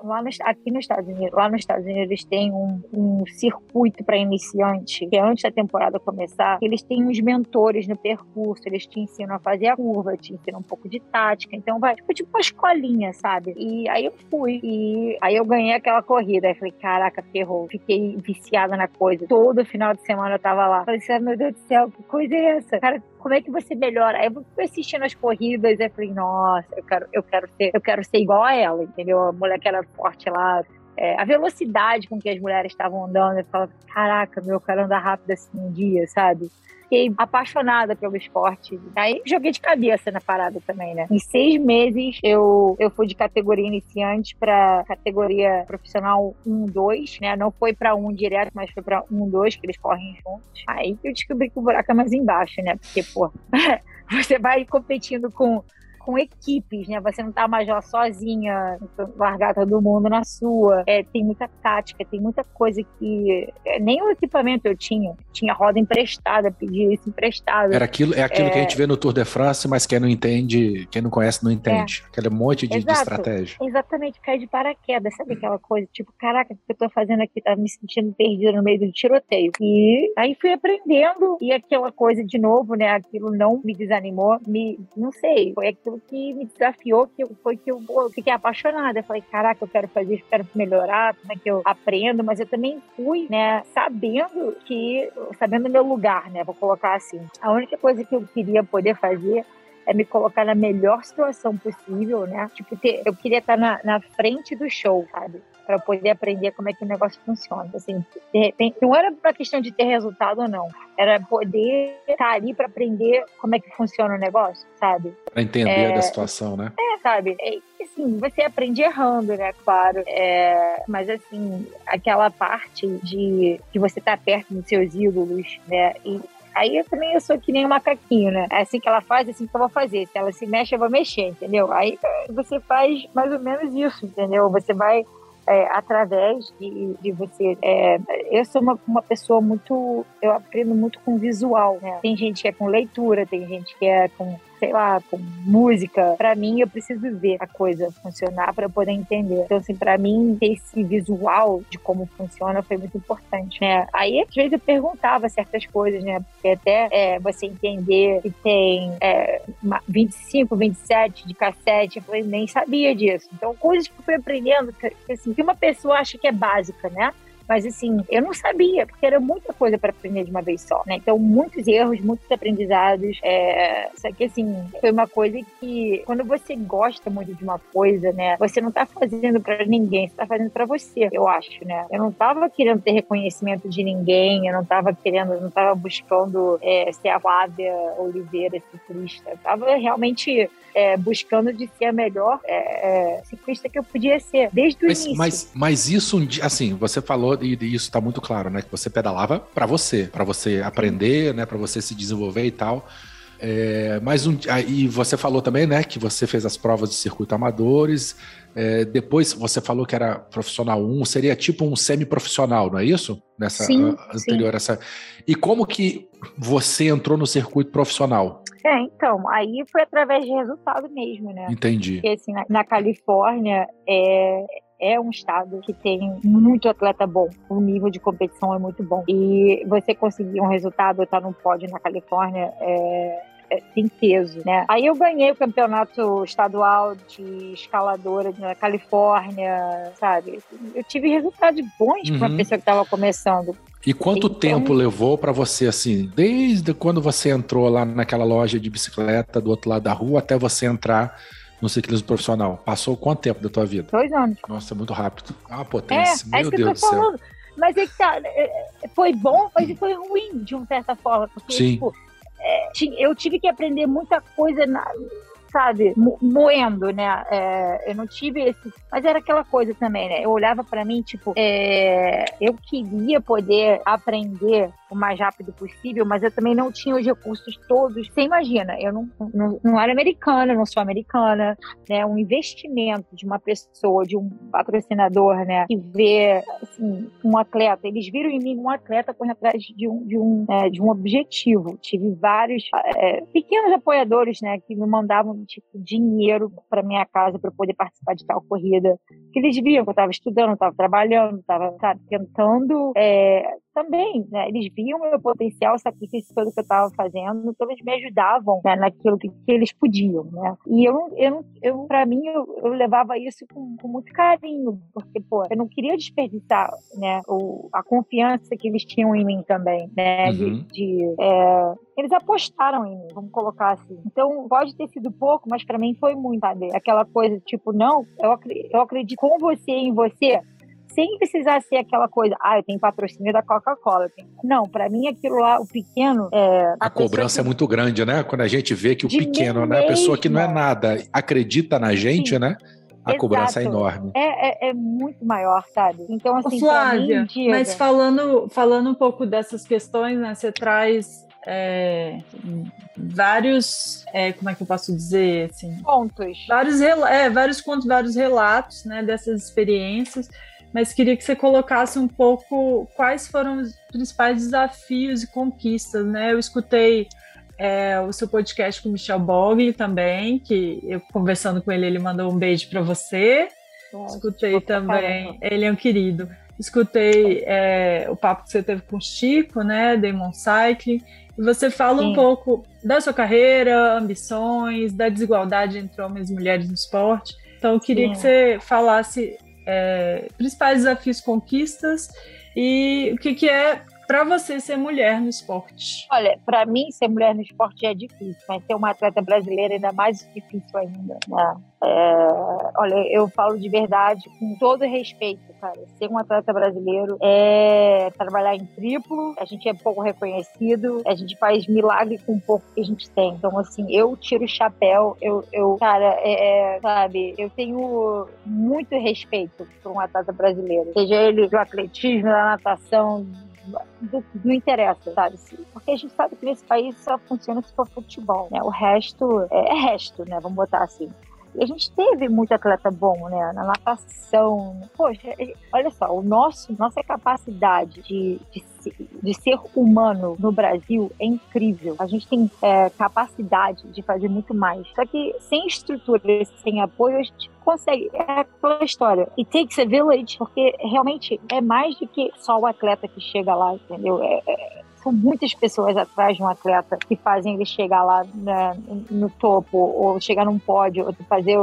lá aqui nos Estados Unidos, lá nos Estados Unidos eles têm um, um circuito para iniciante, que é antes da temporada começar, eles têm uns mentores no percurso, eles te ensinam a fazer a curva, te ensinam um pouco de tática, então vai, tipo, tipo uma escolinha, sabe? E aí eu fui, e aí eu ganhei aquela corrida, aí falei, caraca, ferrou, fiquei viciada na coisa, todo final de semana eu tava lá, falei meu Deus do céu, que coisa é essa? Cara, como é que você melhora? Aí eu fui assistindo as corridas, e falei, nossa, eu quero, eu quero ser, eu quero ser igual a ela, entendeu? A mulher que era forte lá, é, a velocidade com que as mulheres estavam andando, eu falava, caraca, meu, eu quero andar rápido assim um dia, sabe? Fiquei apaixonada pelo esporte. Aí joguei de cabeça na parada também, né? Em seis meses eu, eu fui de categoria iniciante para categoria profissional 1, 2, né? Não foi para um direto, mas foi para 1, 2, que eles correm juntos. Aí eu descobri que o buraco é mais embaixo, né? Porque, pô, você vai competindo com com equipes, né? Você não tá mais lá sozinha, largar todo mundo na sua. É, tem muita tática, tem muita coisa que é, nem o equipamento eu tinha. Tinha roda emprestada, pedia isso emprestado. Era aquilo, é aquilo é... que a gente vê no Tour de France, mas quem não entende, quem não conhece não entende. É. Aquele monte de, de, estratégia. Exatamente, cai de paraquedas, sabe aquela coisa? Tipo, caraca, o que eu tô fazendo aqui? Tava me sentindo perdida no meio do tiroteio. E aí fui aprendendo, e aquela coisa de novo, né? Aquilo não me desanimou, me, não sei, foi aquilo aquilo que me desafiou, que foi que eu, eu fiquei apaixonada. Eu falei, caraca, eu quero fazer isso, quero melhorar, como é que eu aprendo, mas eu também fui, né, sabendo que, sabendo o meu lugar, né, vou colocar assim. A única coisa que eu queria poder fazer é me colocar na melhor situação possível, né? Tipo, ter, eu queria estar na, na frente do show, sabe? para poder aprender como é que o negócio funciona. Assim, de repente, não era uma questão de ter resultado ou não, era poder estar ali para aprender como é que funciona o negócio, sabe? Para entender é, da situação, né? É, sabe? É, assim, você aprende errando, né? Claro. É, mas assim, aquela parte de, de você tá perto dos seus ídolos, né? E Aí eu também eu sou que nem um macaquinho, né? É assim que ela faz, é assim que eu vou fazer. Se ela se mexe, eu vou mexer, entendeu? Aí você faz mais ou menos isso, entendeu? Você vai é, através de, de você. É, eu sou uma, uma pessoa muito. Eu aprendo muito com visual, né? Tem gente que é com leitura, tem gente que é com sei lá, com música. Para mim, eu preciso ver a coisa funcionar para poder entender. Então, assim, para mim, ter esse visual de como funciona foi muito importante, né? Aí, às vezes, eu perguntava certas coisas, né? Porque até é, você entender que tem é, 25, 27 de cassete, eu nem sabia disso. Então, coisas que eu fui aprendendo, que, assim, que uma pessoa acha que é básica, né? Mas assim, eu não sabia, porque era muita coisa para aprender de uma vez só, né? Então, muitos erros, muitos aprendizados. É... Só que assim, foi uma coisa que quando você gosta muito de uma coisa, né? Você não tá fazendo para ninguém, você tá fazendo para você, eu acho, né? Eu não tava querendo ter reconhecimento de ninguém, eu não tava querendo, eu não tava buscando é, ser a Flávia Oliveira ciclista. Eu tava realmente é, buscando de ser a melhor é, é ciclista que eu podia ser, desde o mas, início. Mas, mas isso, assim, você falou, e isso está muito claro, né? Que você pedalava para você, para você aprender, né? Para você se desenvolver e tal. É, mas um, aí você falou também, né, que você fez as provas de circuito amadores. É, depois você falou que era profissional 1, seria tipo um semi-profissional, não é isso? Nessa sim, anterior sim. essa. E como que você entrou no circuito profissional? É, então, aí foi através de resultado mesmo, né? Entendi. Porque assim, na, na Califórnia é, é um estado que tem muito atleta bom. O nível de competição é muito bom. E você conseguir um resultado, estar no pódio na Califórnia, é, é, tem peso, né? Aí eu ganhei o campeonato estadual de escaladora na Califórnia, sabe? Eu tive resultados bons uhum. para uma pessoa que estava começando. E quanto então, tempo levou para você, assim, desde quando você entrou lá naquela loja de bicicleta do outro lado da rua até você entrar no ciclismo profissional? Passou quanto tempo da tua vida? Dois anos. Nossa, é muito rápido. Ah, potência, é, meu é Deus do céu. Falando. Mas é que tá, é, é, foi bom, mas foi ruim de uma certa forma, porque, Sim. tipo, é, eu tive que aprender muita coisa na, sabe, moendo, né? É, eu não tive esse. Mas era aquela coisa também, né? Eu olhava para mim, tipo, é, eu queria poder aprender o mais rápido possível, mas eu também não tinha os recursos todos. Você imagina, eu não, não, não era americana, não sou americana, né? Um investimento de uma pessoa, de um patrocinador, né? Que vê, assim, um atleta, eles viram em mim um atleta correndo atrás de um, de um, é, de um objetivo. Tive vários é, pequenos apoiadores, né? Que me mandavam, tipo, dinheiro para minha casa para poder participar de tal corrida. Que eles viam que eu estava estudando, estava trabalhando, estava tentando é, também, né? Eles viam o meu potencial, o sacrifício todo que eu estava fazendo, então eles me ajudavam né, naquilo que, que, eles podiam, né? E eu, eu, eu para mim, eu, eu, levava isso com, com, muito carinho, porque, pô, eu não queria desperdiçar, né, o, a confiança que eles tinham em mim também, né? Uhum. De, de é, eles apostaram em mim, vamos colocar assim. Então, pode ter sido pouco, mas para mim foi muito, sabe? Aquela coisa, tipo, não, eu, eu acredito com você, em você, sem precisar ser aquela coisa, ah, eu tenho patrocínio da Coca-Cola. Não, para mim aquilo lá, o pequeno. É, a, a cobrança que... é muito grande, né? Quando a gente vê que o De pequeno, né? A pessoa que não é nada, acredita na gente, Sim. né? A Exato. cobrança é enorme. É, é, é, muito maior, sabe? Então, assim, Flávia, mim, mas falando, falando um pouco dessas questões, né? Você traz é, vários, é, como é que eu posso dizer, assim, pontos, vários, é, vários contos, vários relatos, né, dessas experiências mas queria que você colocasse um pouco quais foram os principais desafios e conquistas, né? Eu escutei é, o seu podcast com o Michel Bogli também, que eu conversando com ele, ele mandou um beijo para você. Nossa, escutei também, ele é um querido. Escutei é, o papo que você teve com o Chico, né, Demon Cycling, e você fala Sim. um pouco da sua carreira, ambições, da desigualdade entre homens e mulheres no esporte. Então, eu queria Sim. que você falasse é, principais desafios, conquistas e o que, que é para você ser mulher no esporte? Olha, para mim ser mulher no esporte é difícil, mas ser uma atleta brasileira é ainda mais difícil ainda. Né? É, olha, eu falo de verdade com todo respeito, cara. Ser um atleta brasileiro é trabalhar em triplo, a gente é pouco reconhecido, a gente faz milagre com o pouco que a gente tem. Então, assim, eu tiro o chapéu, eu, eu cara, é, é, sabe, eu tenho muito respeito por um atleta brasileiro, seja ele do atletismo, da natação, do, não interessa, sabe? Porque a gente sabe que nesse país só funciona se for futebol, né? O resto é, é resto, né? Vamos botar assim. E a gente teve muito atleta bom, né? Na natação. Poxa, olha só, o nosso, nossa capacidade de, de, de ser humano no Brasil é incrível. A gente tem é, capacidade de fazer muito mais. Só que sem estrutura, sem apoio, a gente consegue. É aquela história. It takes a village, porque realmente é mais do que só o atleta que chega lá, entendeu? É, é, são muitas pessoas atrás de um atleta que fazem ele chegar lá né, no topo, ou chegar num pódio, ou fazer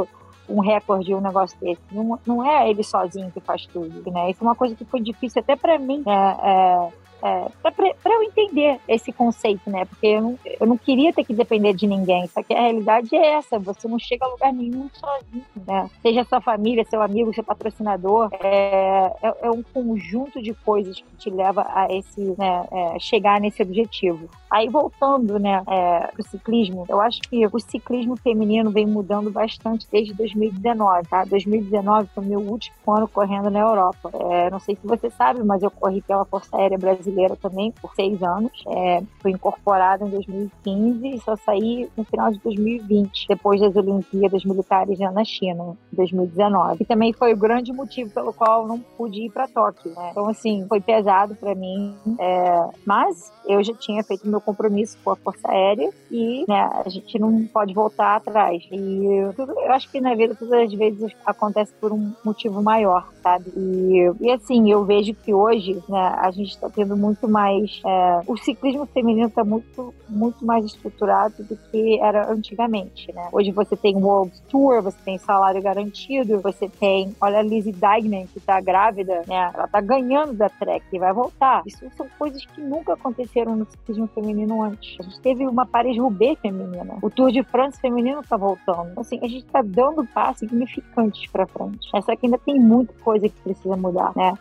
um recorde, um negócio desse. Não, não é ele sozinho que faz tudo, né? Isso é uma coisa que foi difícil até para mim, né? É, é, para eu entender esse conceito, né? Porque eu não, eu não queria ter que depender de ninguém. Só que a realidade é essa: você não chega a lugar nenhum sozinho, né? Seja sua família, seu amigo, seu patrocinador, é, é, é um conjunto de coisas que te leva a esse, né, é, chegar nesse objetivo. Aí voltando, né, é, pro ciclismo, eu acho que o ciclismo feminino vem mudando bastante desde 2019, tá? 2019 foi meu último ano correndo na Europa. É, não sei se você sabe, mas eu corri pela Força Aérea Brasileira brasileira também por seis anos. É, fui incorporada em 2015 e só saí no final de 2020, depois das Olimpíadas Militares na China, em 2019. E também foi o grande motivo pelo qual não pude ir para Tóquio. Né? Então, assim, foi pesado para mim, é, mas eu já tinha feito meu compromisso com a Força Aérea e né, a gente não pode voltar atrás. E eu acho que na vida todas as vezes acontece por um motivo maior, sabe? E, e assim, eu vejo que hoje né, a gente está tendo muito mais. É, o ciclismo feminino está muito, muito mais estruturado do que era antigamente, né? Hoje você tem World Tour, você tem salário garantido, você tem, olha a Lizzie Deignan, que está grávida, né? Ela está ganhando da Trek e vai voltar. Isso são coisas que nunca aconteceram no ciclismo feminino antes. A gente teve uma Paris-Roubaix feminina. O Tour de France feminino está voltando. Assim, a gente está dando passos significantes para frente. Só que ainda tem muita coisa que precisa mudar, né?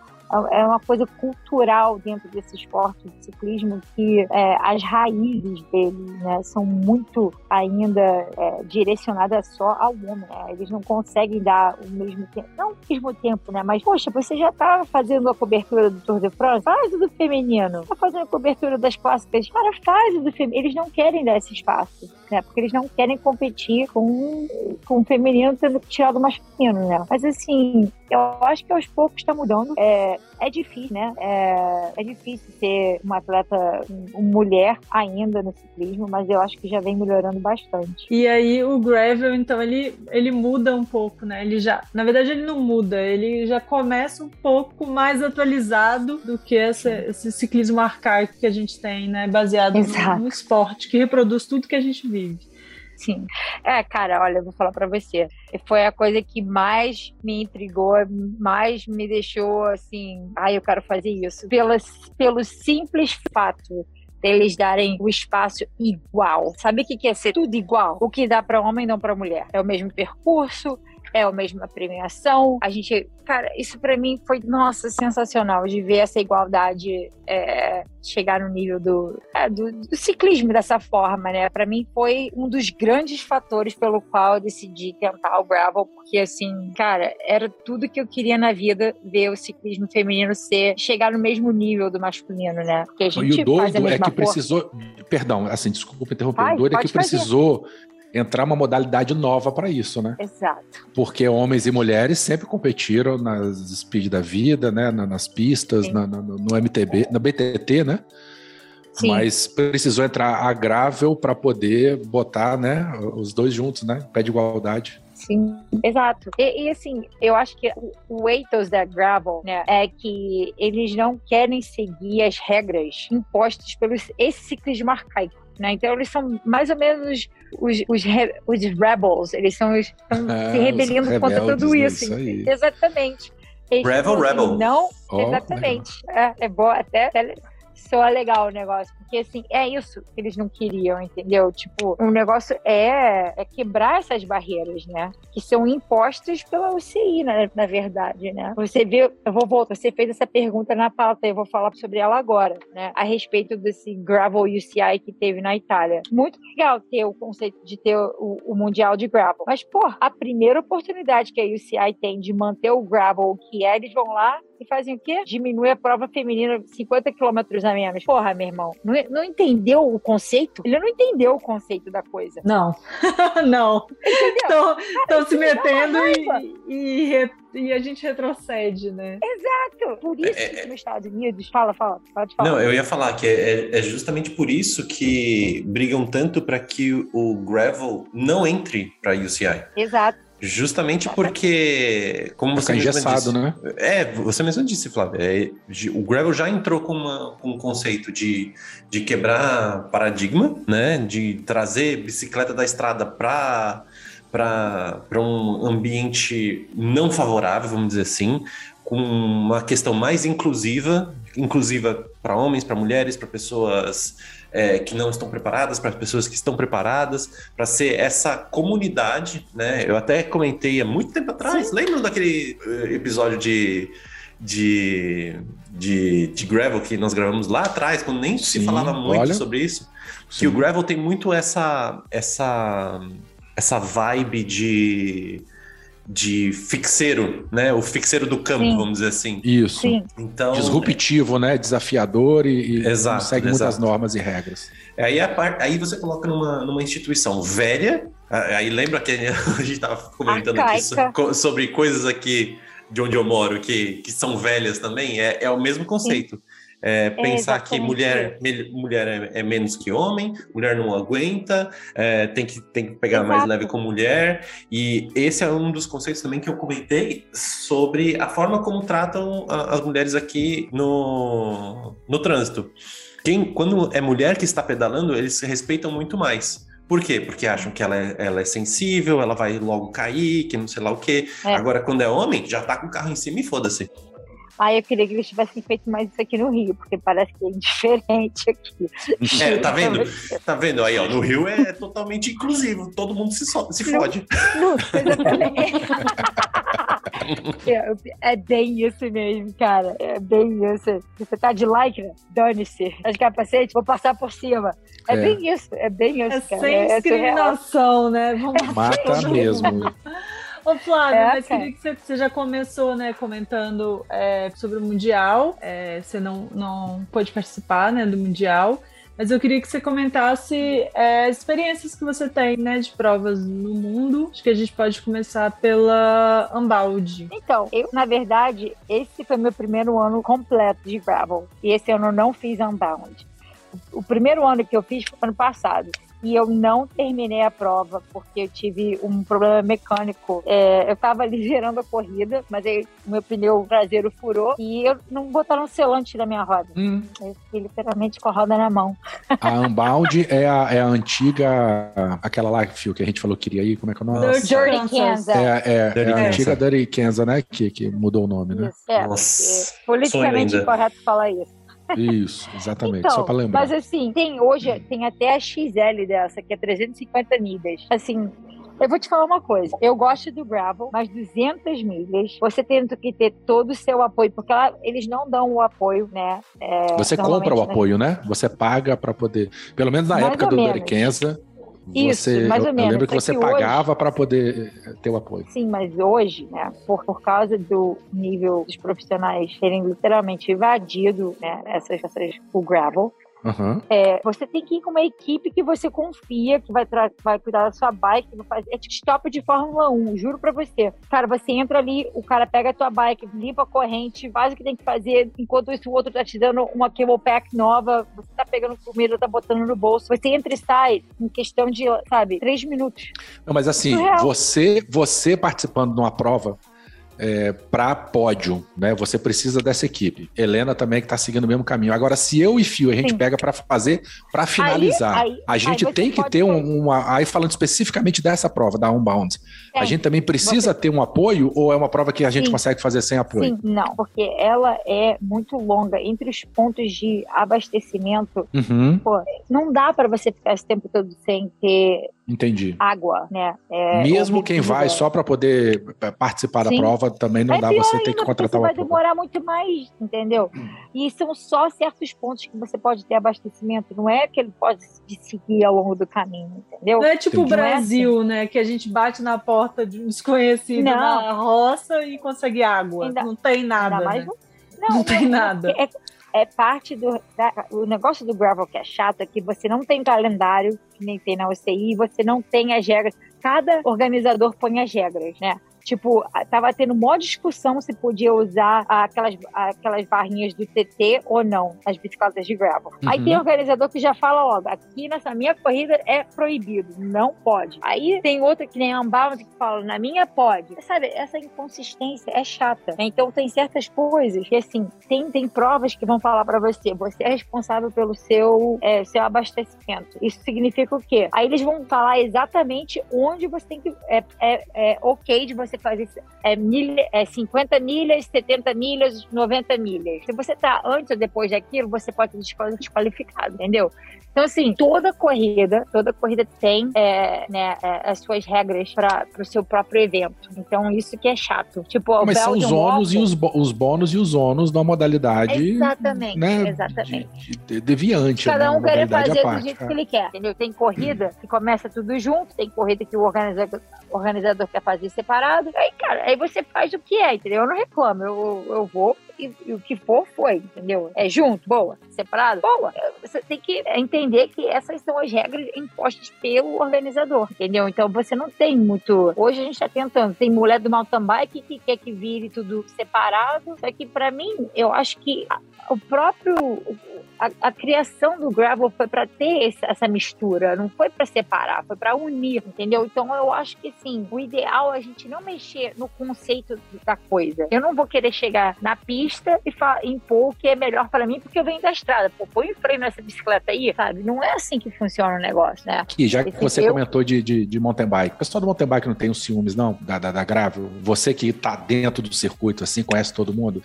É uma coisa cultural dentro desse esporte de ciclismo que é, as raízes dele né, são muito ainda é, direcionadas só ao homem. Né? Eles não conseguem dar o mesmo tempo, não o mesmo tempo, né? Mas, poxa, você já está fazendo a cobertura do Tour de France? Faz o do feminino. Está fazendo a cobertura das clássicas? Cara, faz o do feminino. Eles não querem dar esse espaço, né? Porque eles não querem competir com, com o feminino tendo que tirar do masculino, né? Mas, assim, eu acho que aos poucos está mudando. É, é difícil, né? É, é difícil ser uma atleta uma mulher ainda no ciclismo, mas eu acho que já vem melhorando bastante. E aí o gravel, então, ele, ele muda um pouco, né? Ele já, na verdade, ele não muda, ele já começa um pouco mais atualizado do que essa, esse ciclismo arcaico que a gente tem, né? Baseado no, no esporte, que reproduz tudo que a gente vive. Sim. É, cara, olha, eu vou falar para você. Foi a coisa que mais me intrigou, mais me deixou assim, ai, eu quero fazer isso. Pelo, pelo simples fato deles darem o espaço igual. Sabe o que é ser tudo igual? O que dá para homem não para mulher. É o mesmo percurso, é a mesma premiação. A gente, cara, isso para mim foi, nossa, sensacional de ver essa igualdade é, chegar no nível do, é, do, do, ciclismo dessa forma, né? Para mim foi um dos grandes fatores pelo qual eu decidi tentar o gravel, porque assim, cara, era tudo que eu queria na vida ver o ciclismo feminino ser chegar no mesmo nível do masculino, né? Porque a gente e o doido é que precisou, perdão, assim, desculpa interromper, Ai, o doido é que fazer. precisou entrar uma modalidade nova para isso, né? Exato. Porque homens e mulheres sempre competiram nas speed da vida, né? nas pistas, na, na, no MTB, na BTT, né? Sim. Mas precisou entrar a Gravel para poder botar, né, os dois juntos, né? Pé de igualdade. Sim, exato. E, e, assim, eu acho que o ethos da Gravel, né, é que eles não querem seguir as regras impostas pelos esse ciclismo arcaico. Né? Então eles são mais ou menos os, os, re, os rebels, eles são os estão é, se rebelando contra tudo né? isso. isso exatamente. Eles Rebel, assim, Rebel. Não, oh, exatamente. É, é bom, até, até soa legal o negócio. Porque, assim, é isso que eles não queriam, entendeu? Tipo, o um negócio é, é quebrar essas barreiras, né? Que são impostas pela UCI, na, na verdade, né? Você vê, eu vou voltar, você fez essa pergunta na pauta, eu vou falar sobre ela agora, né? A respeito desse Gravel UCI que teve na Itália. Muito legal ter o conceito de ter o, o Mundial de Gravel. Mas, pô, a primeira oportunidade que a UCI tem de manter o Gravel que é, eles vão lá e fazem o quê? Diminui a prova feminina 50 quilômetros a menos. Porra, meu irmão, não, não entendeu o conceito? Ele não entendeu o conceito da coisa. Não. não. Estão se metendo e, e, e, a gente retrocede, né? Exato. Por isso é, é, que nos Estados Unidos. Fala, fala, pode falar. Não, eu ia falar que é, é, é justamente por isso que brigam tanto para que o gravel não entre para UCI. Exato. Justamente porque, como você mesmo disse, né? É, você mesmo disse, Flávio, é, o gravel já entrou com, uma, com um conceito de, de quebrar paradigma, né? De trazer bicicleta da estrada para para um ambiente não favorável, vamos dizer assim, com uma questão mais inclusiva, inclusiva para homens, para mulheres, para pessoas é, que não estão preparadas, para as pessoas que estão preparadas, para ser essa comunidade, né? Eu até comentei há muito tempo atrás, Sim. lembram daquele eh, episódio de, de, de, de, Gravel que nós gravamos lá atrás, quando nem Sim, se falava muito olha. sobre isso? Sim. Que o Gravel tem muito essa, essa, essa vibe de de fixeiro, né? O fixeiro do campo, Sim. vamos dizer assim. Isso. Sim. Então, Disruptivo, né? Desafiador e, e exato, segue exato. muitas normas e regras. Aí, aí você coloca numa, numa instituição velha, aí lembra que a gente estava comentando aqui sobre coisas aqui de onde eu moro que, que são velhas também, é, é o mesmo conceito. Sim. É, pensar que mulher, me, mulher é, é, menos que homem, mulher não aguenta, é, tem, que, tem que pegar Exato. mais leve com mulher. E esse é um dos conceitos também que eu comentei sobre a forma como tratam a, as mulheres aqui no, no trânsito. Quem, quando é mulher que está pedalando, eles se respeitam muito mais. Por quê? Porque acham que ela é, ela é sensível, ela vai logo cair, que não sei lá o quê. É. Agora, quando é homem, já tá com o carro em cima e foda-se. Ah, eu queria que eles tivessem feito mais isso aqui no Rio, porque parece que é diferente aqui. É, tá vendo? Tá vendo? Aí, ó, no Rio é totalmente inclusivo, todo mundo se, so se fode. Não, é, é, bem isso mesmo, cara. É bem isso. Você tá de lycra? Dane-se. Tá de capacete? Vou passar por cima. É, é. bem isso. É bem isso, é cara. Sem é discriminação, né? Vamos Mata mesmo. Ô, Flávio, é, mas queria que você, você, já começou, né, comentando é, sobre o Mundial. É, você não, não pôde participar, né, do Mundial. Mas eu queria que você comentasse é, as experiências que você tem, né, de provas no mundo. Acho que a gente pode começar pela Unbound. Então, eu, na verdade, esse foi meu primeiro ano completo de gravel. E esse ano eu não fiz Unbound. O primeiro ano que eu fiz foi ano passado e eu não terminei a prova porque eu tive um problema mecânico. É, eu estava liderando a corrida, mas aí o meu pneu traseiro furou e eu não botaram selante na minha roda. Hum. Eu fiquei literalmente com a roda na mão. A Unbound é a, é a antiga, aquela lá que a gente falou que queria ir, como é que é o nome? Dirty Kansas. É, é, é a antiga Dirty Kansas, né? Que, que mudou o nome, né? Isso, é, Nossa. politicamente correto falar isso. Isso, exatamente, então, só para lembrar. Mas assim, tem hoje, tem até a XL dessa, que é 350 milhas. Assim, eu vou te falar uma coisa. Eu gosto do gravel, mas 200 milhas, você tem que ter todo o seu apoio, porque lá, eles não dão o apoio, né? É, você compra o apoio, né? Você paga para poder. Pelo menos na mais época do Dorikenza, isso, você, mais ou menos. Eu lembro que você que pagava para poder eh, ter o apoio. Sim, mas hoje, né, por, por causa do nível dos profissionais terem literalmente invadido né, essas, essas, o gravel, Uhum. É, você tem que ir com uma equipe que você confia, que vai, vai cuidar da sua bike, não faz... é stop de Fórmula 1, juro pra você. Cara, você entra ali, o cara pega a tua bike, limpa a corrente, faz o que tem que fazer, enquanto isso o outro tá te dando uma cable pack nova, você tá pegando comida, tá botando no bolso. Você entra e sai em questão de, sabe, três minutos. Não, mas assim, você, você participando de uma prova, é, para pódio, né? Você precisa dessa equipe. Helena também que está seguindo o mesmo caminho. Agora, se eu e Fio a gente Sim. pega para fazer, para finalizar, aí, aí, a gente tem que ter um, uma. Aí falando especificamente dessa prova da Unbound, é. a gente também precisa você... ter um apoio ou é uma prova que a gente Sim. consegue fazer sem apoio? Sim, não, porque ela é muito longa entre os pontos de abastecimento. Uhum. Pô, não dá para você ficar esse tempo todo sem ter Entendi. água, né? É, Mesmo quem vai só para poder participar Sim. da prova, também não é dá você ter que contratar uma Vai demorar muito mais, entendeu? E são só certos pontos que você pode ter abastecimento, não é que ele pode seguir ao longo do caminho, entendeu? Não é tipo o Brasil, é assim. né? Que a gente bate na porta de um desconhecido não. na roça e consegue água. Ainda, não tem nada. Né? Não, não, não, tem nada. É, é parte do da, o negócio do gravel que é chato é que você não tem calendário que nem tem na UCI, você não tem as regras. Cada organizador põe as regras, né? Tipo, tava tendo mó discussão se podia usar aquelas, aquelas barrinhas do TT ou não, as bicicletas de gravel. Uhum. Aí tem organizador que já fala, ó, aqui nessa minha corrida é proibido, não pode. Aí tem outra que nem a Unbound que fala, na minha pode. Sabe, essa inconsistência é chata. Né? Então tem certas coisas que, assim, tem, tem provas que vão falar para você, você é responsável pelo seu, é, seu abastecimento. Isso significa o quê? Aí eles vão falar exatamente onde você tem que. É, é, é ok de você fazer é, milha, é 50 milhas, 70 milhas, 90 milhas. Se você está antes ou depois daquilo, você pode ser desqualificado, entendeu? Então, assim, toda corrida, toda corrida tem é, né, é, as suas regras para o seu próprio evento. Então, isso que é chato. Tipo, Mas são os ônus e os, os bônus e os ônus da modalidade. Exatamente, né, exatamente. De, de, deviante. Cada um quer fazer do jeito que ele quer. Entendeu? Tem corrida que começa tudo junto, tem corrida que o organizador, o organizador quer fazer separado. Aí, cara, aí você faz o que é, entendeu? Eu não reclamo, eu, eu vou e, o que for foi, entendeu? É junto, boa. Separado, boa. Você tem que entender que essas são as regras impostas pelo organizador, entendeu? Então você não tem muito. Hoje a gente tá tentando. Tem mulher do mountain bike que quer que vire tudo separado. Só que para mim, eu acho que o próprio a, a, criação do gravel foi para ter esse, essa mistura, não foi para separar, foi para unir, entendeu? Então eu acho que sim, o ideal é a gente não mexer no conceito da coisa. Eu não vou querer chegar na pista e impor o que é melhor para mim porque eu venho da estrada. Pô, põe freio nessa bicicleta aí, sabe? Não é assim que funciona o negócio, né? E já que você eu... comentou de, de, de, mountain bike, o pessoal do mountain bike não tem os ciúmes, não, da, da, da gravel? Você que tá dentro do circuito, assim, conhece todo mundo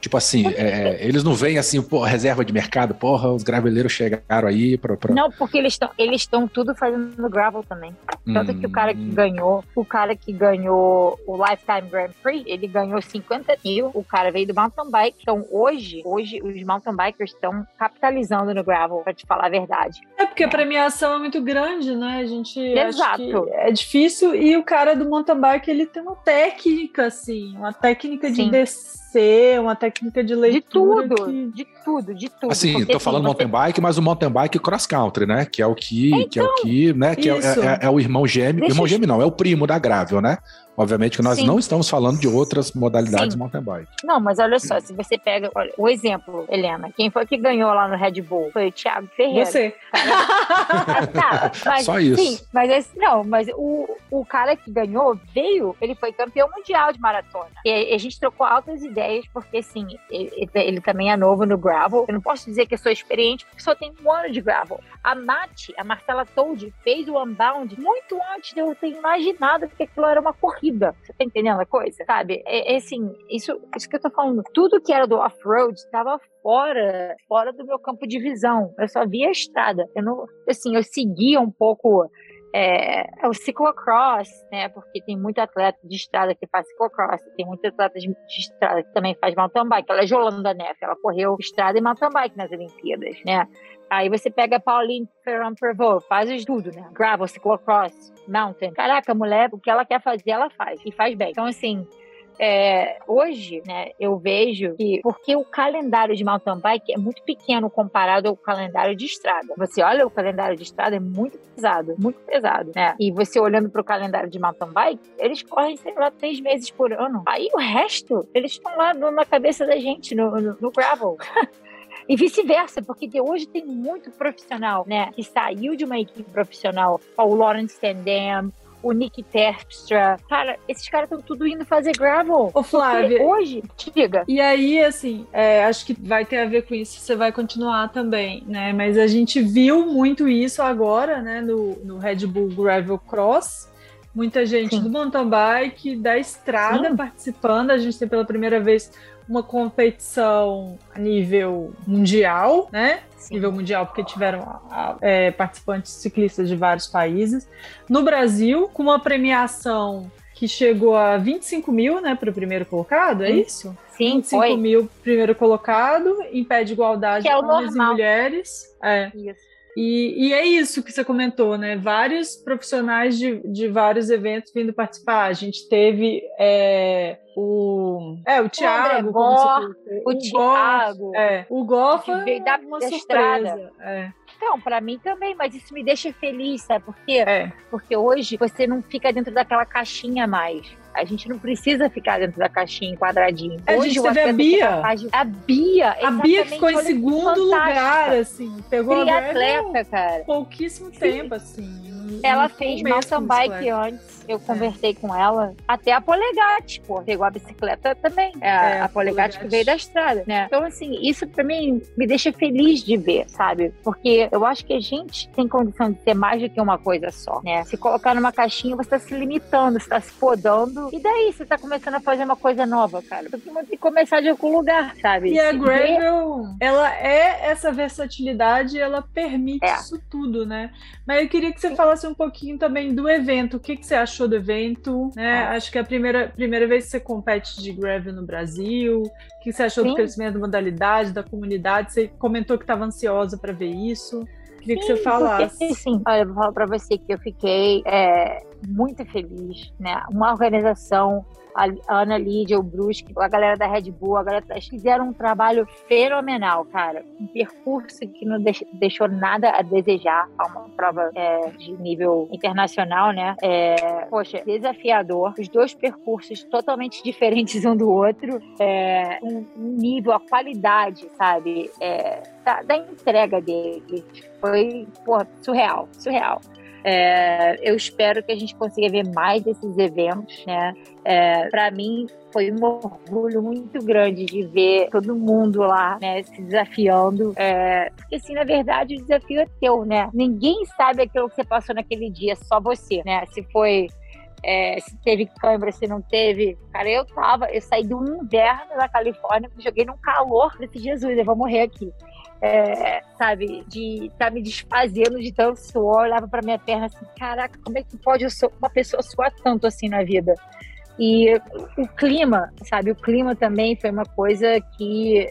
Tipo assim, é, eles não veem assim, pô, reserva de mercado, porra, os graveleiros chegaram aí pra. pra... Não, porque eles estão eles estão tudo fazendo gravel também. Tanto hum. que o cara que hum. ganhou, o cara que ganhou o Lifetime Grand Prix, ele ganhou 50 mil, o cara veio do mountain bike. Então hoje, hoje os mountain bikers estão capitalizando no gravel, pra te falar a verdade. É porque é. a premiação é muito grande, né? A gente Exato. é difícil e o cara do mountain bike, ele tem uma técnica, assim, uma técnica de Sim. descer ser uma técnica de leitura. De tudo, que... de tudo, de tudo. Assim, Porque, tô assim, falando você... mountain bike, mas o mountain bike cross country, né? Que é o que, então, que é o então, que, né? Que é, é, é, o irmão gêmeo. Deixa irmão gêmeo não, é o primo da Gravel, né? Obviamente que nós Sim. não estamos falando de outras modalidades Sim. mountain bike. Não, mas olha só, se você pega olha, o exemplo, Helena, quem foi que ganhou lá no Red Bull? Foi o Thiago Ferreira. Você. tá, mas, só isso. Sim, mas esse, não, mas o, o cara que ganhou veio, ele foi campeão mundial de maratona. E a gente trocou altas ideias, porque assim, ele, ele também é novo no gravel. Eu não posso dizer que eu sou experiente, porque só tem um ano de gravel. A Nath, a Marcela Told, fez o Unbound muito antes de eu ter imaginado que aquilo era uma corrida Você tá entendendo a coisa? Sabe? É, é assim, isso, isso que eu tô falando. Tudo que era do off-road estava fora, fora do meu campo de visão. Eu só via a estrada. Eu não, assim, eu seguia um pouco é, é, o ciclocross, né? Porque tem muito atleta de estrada que faz ciclocross, tem muito atleta de, estrada que também faz mountain bike. Ela é Jolanda Neff, ela correu estrada e mountain bike nas Olimpíadas, né? Aí você pega a Pauline Ferrand Prevot, faz tudo, né? Gravel, ciclocross, mountain. Caraca, a mulher, o que ela quer fazer, ela faz. E faz bem. Então, assim, é, hoje, né, eu vejo que porque o calendário de mountain bike é muito pequeno comparado ao calendário de estrada. Você olha o calendário de estrada é muito pesado, muito pesado, né? E você olhando para o calendário de mountain bike, eles correm sei lá três meses por ano. Aí o resto eles estão lá na cabeça da gente no, no, no gravel. E vice-versa, porque hoje tem muito profissional, né? Que saiu de uma equipe profissional. O Lawrence Tandem, o Nick Terpstra. Cara, esses caras estão tudo indo fazer gravel. Ô, Flávia. Hoje, diga. E aí, assim, é, acho que vai ter a ver com isso, você vai continuar também, né? Mas a gente viu muito isso agora, né, no, no Red Bull Gravel Cross. Muita gente Sim. do mountain bike, da estrada Sim. participando. A gente tem pela primeira vez uma competição a nível mundial, né? Sim. Nível mundial, porque tiveram é, participantes ciclistas de vários países. No Brasil, com uma premiação que chegou a 25 mil, né, para o primeiro colocado, é isso? Sim, 25 foi. mil primeiro colocado, em pé de igualdade que é homens normal. e mulheres. É. Isso. E, e, é isso que você comentou, né? Vários profissionais de, de vários eventos vindo participar. A gente teve é, o. É, o Thiago. O, André o, o Thiago. É, o Gofa. Veio dar uma surpresa. É. Então, para mim também, mas isso me deixa feliz, sabe por quê? É. Porque hoje você não fica dentro daquela caixinha mais. A gente não precisa ficar dentro da caixinha quadradinho. A gente teve a Bia. De... A Bia, A Bia ficou em segundo lugar, assim. Pegou Triatleta, a cara. Pouquíssimo Sim. tempo, assim. Ela fez mountain bike antes eu é. conversei é. com ela, até a Polegate, pô, pegou a bicicleta também. É, é a Polegate que veio da estrada, né? Então, assim, isso pra mim me deixa feliz de ver, sabe? Porque eu acho que a gente tem condição de ser mais do que uma coisa só, né? Se colocar numa caixinha, você tá se limitando, você tá se podando, e daí você tá começando a fazer uma coisa nova, cara? Porque tem que começar de algum lugar, sabe? E a Gravel, ela é essa versatilidade, ela permite é. isso tudo, né? Mas eu queria que você falasse um pouquinho também do evento. O que, que você achou? do evento? Né? Ah. Acho que é a primeira, primeira vez que você compete de gravel no Brasil. O que você achou Sim. do crescimento da modalidade, da comunidade? Você comentou que estava ansiosa para ver isso. Queria sim, que você falasse. Porque, sim, olha, eu vou falar para você que eu fiquei é, muito feliz, né? Uma organização a Ana Lídia, o Brusque, a galera da Red Bull, a galera eles fizeram um trabalho fenomenal, cara. Um percurso que não deixou nada a desejar a uma prova é, de nível internacional, né? É, poxa, desafiador. Os dois percursos totalmente diferentes um do outro. É, um, nível, a qualidade, sabe? É, da, da entrega deles. Foi, pô, surreal, surreal. É, eu espero que a gente consiga ver mais desses eventos, né? É, para mim foi um orgulho muito grande de ver todo mundo lá, né, se desafiando. É, porque assim, na verdade, o desafio é teu, né? Ninguém sabe aquilo que você passou naquele dia, só você, né? Se foi é, se teve câimbra, se não teve. Cara, eu tava, eu saí do inverno da Califórnia, joguei num calor desse Jesus, eu vou morrer aqui. É, sabe, de estar tá me desfazendo de tanto suor, olhava para minha perna assim, caraca, como é que pode uma pessoa suar tanto assim na vida? E o clima, sabe, o clima também foi uma coisa que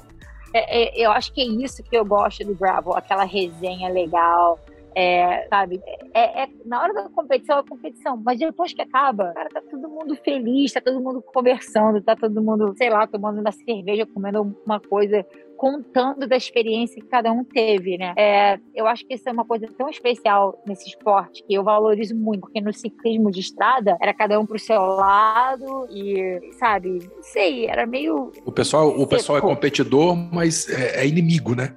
é, é, eu acho que é isso que eu gosto do gravel, aquela resenha legal, é, sabe? É, é, na hora da competição é competição, mas depois que acaba, cara, tá todo mundo feliz, tá todo mundo conversando, tá todo mundo, sei lá, tomando uma cerveja, comendo uma coisa, contando da experiência que cada um teve, né? É, eu acho que isso é uma coisa tão especial nesse esporte que eu valorizo muito, porque no ciclismo de estrada era cada um pro seu lado e, sabe, sei, era meio. O pessoal, o pessoal é competidor, mas é, é inimigo, né?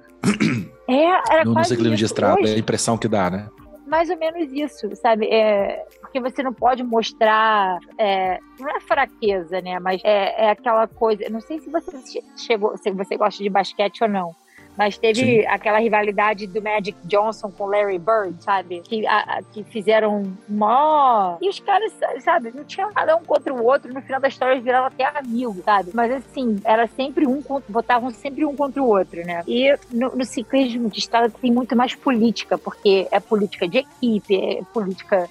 É, era no, no ciclismo de estrada, é a impressão que dá, né? Mais ou menos isso, sabe? É, porque você não pode mostrar. É, não é fraqueza, né? Mas é, é aquela coisa. Não sei se você chegou, se você gosta de basquete ou não. Mas teve Sim. aquela rivalidade do Magic Johnson com Larry Bird, sabe? Que, a, que fizeram mó. E os caras, sabe, não tinha cada um contra o outro. No final da história eles viraram até amigo, sabe? Mas assim, era sempre um contra. Votavam sempre um contra o outro, né? E no, no ciclismo de estrada tem muito mais política, porque é política de equipe, é política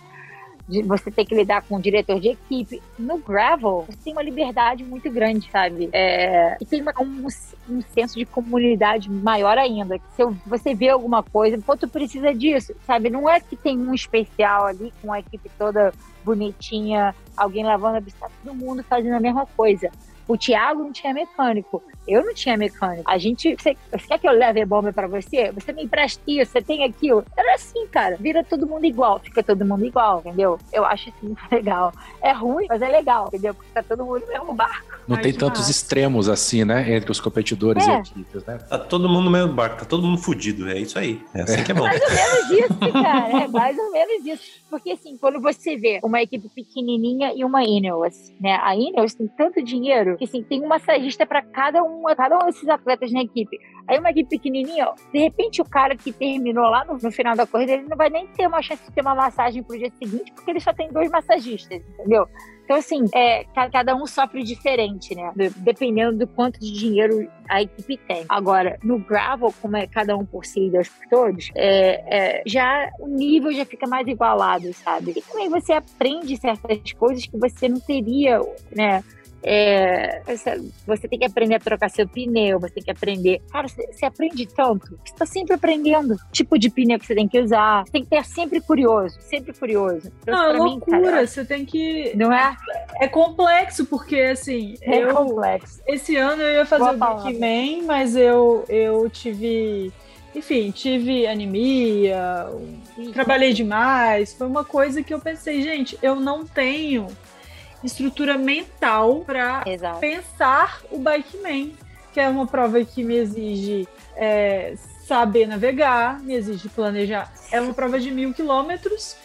você tem que lidar com o diretor de equipe. No gravel, você tem uma liberdade muito grande, sabe? É, e tem uma, um, um, senso de comunidade maior ainda. Se você vê alguma coisa, pô, tu precisa disso, sabe? Não é que tem um especial ali com a equipe toda bonitinha, alguém lavando a bicicleta, todo mundo fazendo a mesma coisa. O Thiago não tinha mecânico. Eu não tinha mecânico. A gente. Você, você quer que eu leve bomba pra você? Você me empresta isso, você tem aquilo. Era assim, cara. Vira todo mundo igual. Fica todo mundo igual, entendeu? Eu acho isso muito legal. É ruim, mas é legal, entendeu? Porque tá todo mundo no mesmo barco. Não tem tantos extremos assim, né? Entre os competidores é. e equipes, né? Tá todo mundo no mesmo barco, tá todo mundo fudido. É isso aí. É assim que é bom. mais ou menos isso, cara. É mais ou menos isso. Porque assim, quando você vê uma equipe pequenininha e uma Ineos, né? A Ineos tem tanto dinheiro que assim, tem um massagista para cada um, cada um desses atletas na equipe. Aí uma equipe pequenininha, ó, de repente o cara que terminou lá no, no, final da corrida, ele não vai nem ter uma chance de ter uma massagem pro dia seguinte, porque ele só tem dois massagistas, entendeu? Então, assim, é, cada um sofre diferente, né? Dependendo do quanto de dinheiro a equipe tem. Agora, no gravel, como é cada um por si e Deus por todos, é, é, já o nível já fica mais igualado, sabe? E também você aprende certas coisas que você não teria, né? É, você tem que aprender a trocar seu pneu, você tem que aprender. Cara, você, aprende tanto. Você está sempre aprendendo. Tipo de pneu que você tem que usar. Você tem que estar sempre curioso, sempre curioso. Então, não, é loucura. Mim, cara, você tem que. Não é? É complexo, porque assim. É eu, complexo. Esse ano eu ia fazer Boa o Man, mas eu, eu tive. Enfim, tive anemia, trabalhei demais. Foi uma coisa que eu pensei, gente, eu não tenho estrutura mental para pensar o bike man, que é uma prova que me exige é, saber navegar, me exige planejar. É uma prova de mil quilômetros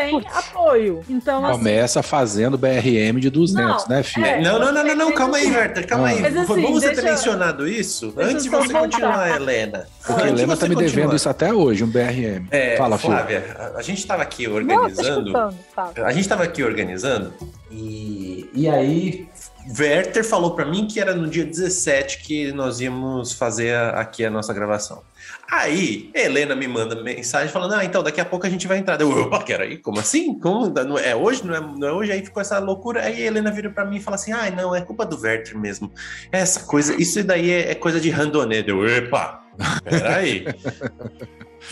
sem Putz. apoio. Então, assim, Começa fazendo BRM de 200, não, né, filho? É, não, não, não, não, não, calma aí, Werther, calma ah. aí. Mas, assim, Foi bom você ter mencionado isso antes de você continuar, Helena. Porque a Helena tá me continuar. devendo isso até hoje, um BRM. É, Fala, Flávia, filho. a gente estava aqui organizando. Não, a gente estava aqui organizando e, e aí Werther falou para mim que era no dia 17 que nós íamos fazer aqui a nossa gravação. Aí, Helena me manda mensagem falando: Ah, então daqui a pouco a gente vai entrar. Eu, opa, aí, como assim? Como? Não é hoje? Não é, não é hoje? Aí ficou essa loucura. Aí a Helena vira para mim e fala assim: Ah, não, é culpa do Werther mesmo. Essa coisa, isso daí é, é coisa de randonê. Eu, epa, peraí.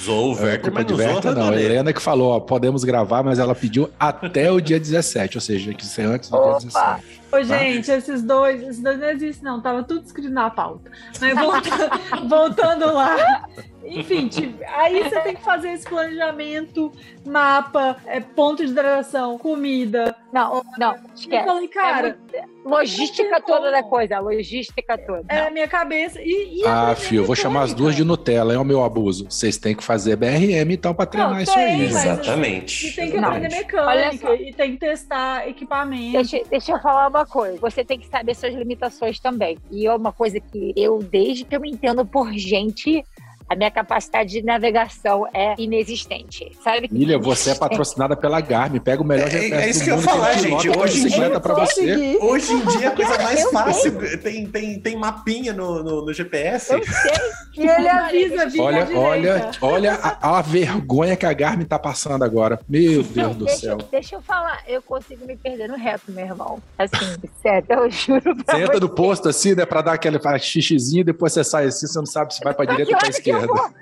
Zou o é, Werther, é, mas não Werther, não. A Helena que falou, ó, podemos gravar, mas ela pediu até o dia 17, ou seja, que ser antes do Opa. dia 17. Ô, tá? gente, esses dois, esses dois não existem, não. Tava tudo escrito na pauta. Mas voltando, voltando lá. Enfim, tipo, aí você tem que fazer esse planejamento, mapa, é, ponto de hidratação, comida. Não, não, esquece. Eu falei, cara. É logística toda da coisa, logística toda. É a minha cabeça. E, e ah, filho, eu vou chamar as duas de Nutella, é o meu abuso. Vocês têm que fazer BRM então para treinar não, isso tem, aí. Exatamente. E tem que aprender mecânica, e tem que testar equipamento. Deixa, deixa eu falar uma coisa. Você tem que saber suas limitações também. E é uma coisa que eu, desde que eu me entendo por gente, a minha capacidade de navegação é inexistente, sabe? Milha, você é patrocinada pela Garmin, pega o melhor GPS é, é isso que eu ia falar, gente. Hoje, bicicleta para você. Hoje em dia é a coisa mais fácil. Tem, tem, tem mapinha no, no, no GPS. Eu sei. E ele avisa, avisa Olha, olha, olha a, a, vergonha que a Garmin tá passando agora. Meu Deus Não, do deixa, céu. Deixa eu falar, eu consigo me perder no reto, meu irmão. Assim, sério, eu juro pra Você entra no posto assim, né, pra dar aquele xixizinho, depois você sai assim, você não sabe se vai pra direita ou pra esquerda merda.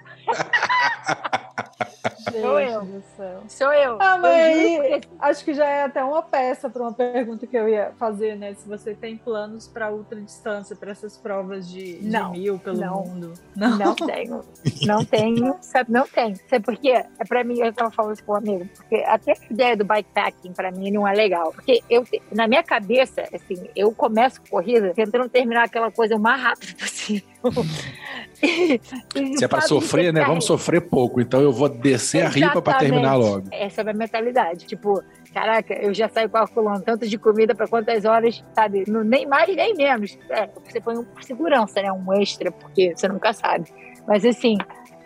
Sou eu. Sou eu. Ah, mas aí, acho que já é até uma peça para uma pergunta que eu ia fazer, né? Se você tem planos para ultra distância, para essas provas de, de mil pelo não. mundo. Não. não tenho. Não tenho. Sabe, não tenho. Sabe por quê? É para mim, eu estava falando isso com um amigo, porque até a ideia do bikepacking para mim não é legal. Porque eu, na minha cabeça, assim, eu começo corrida tentando terminar aquela coisa o mais rápido possível. Se é para sofrer, né? Vamos sofrer pouco. Então eu vou descer Exatamente. a ripa para terminar logo. Essa é a minha mentalidade. Tipo, caraca, eu já saio calculando tanto de comida para quantas horas, sabe? Nem mais nem menos. É, você põe um por segurança, né? Um extra, porque você nunca sabe. Mas assim,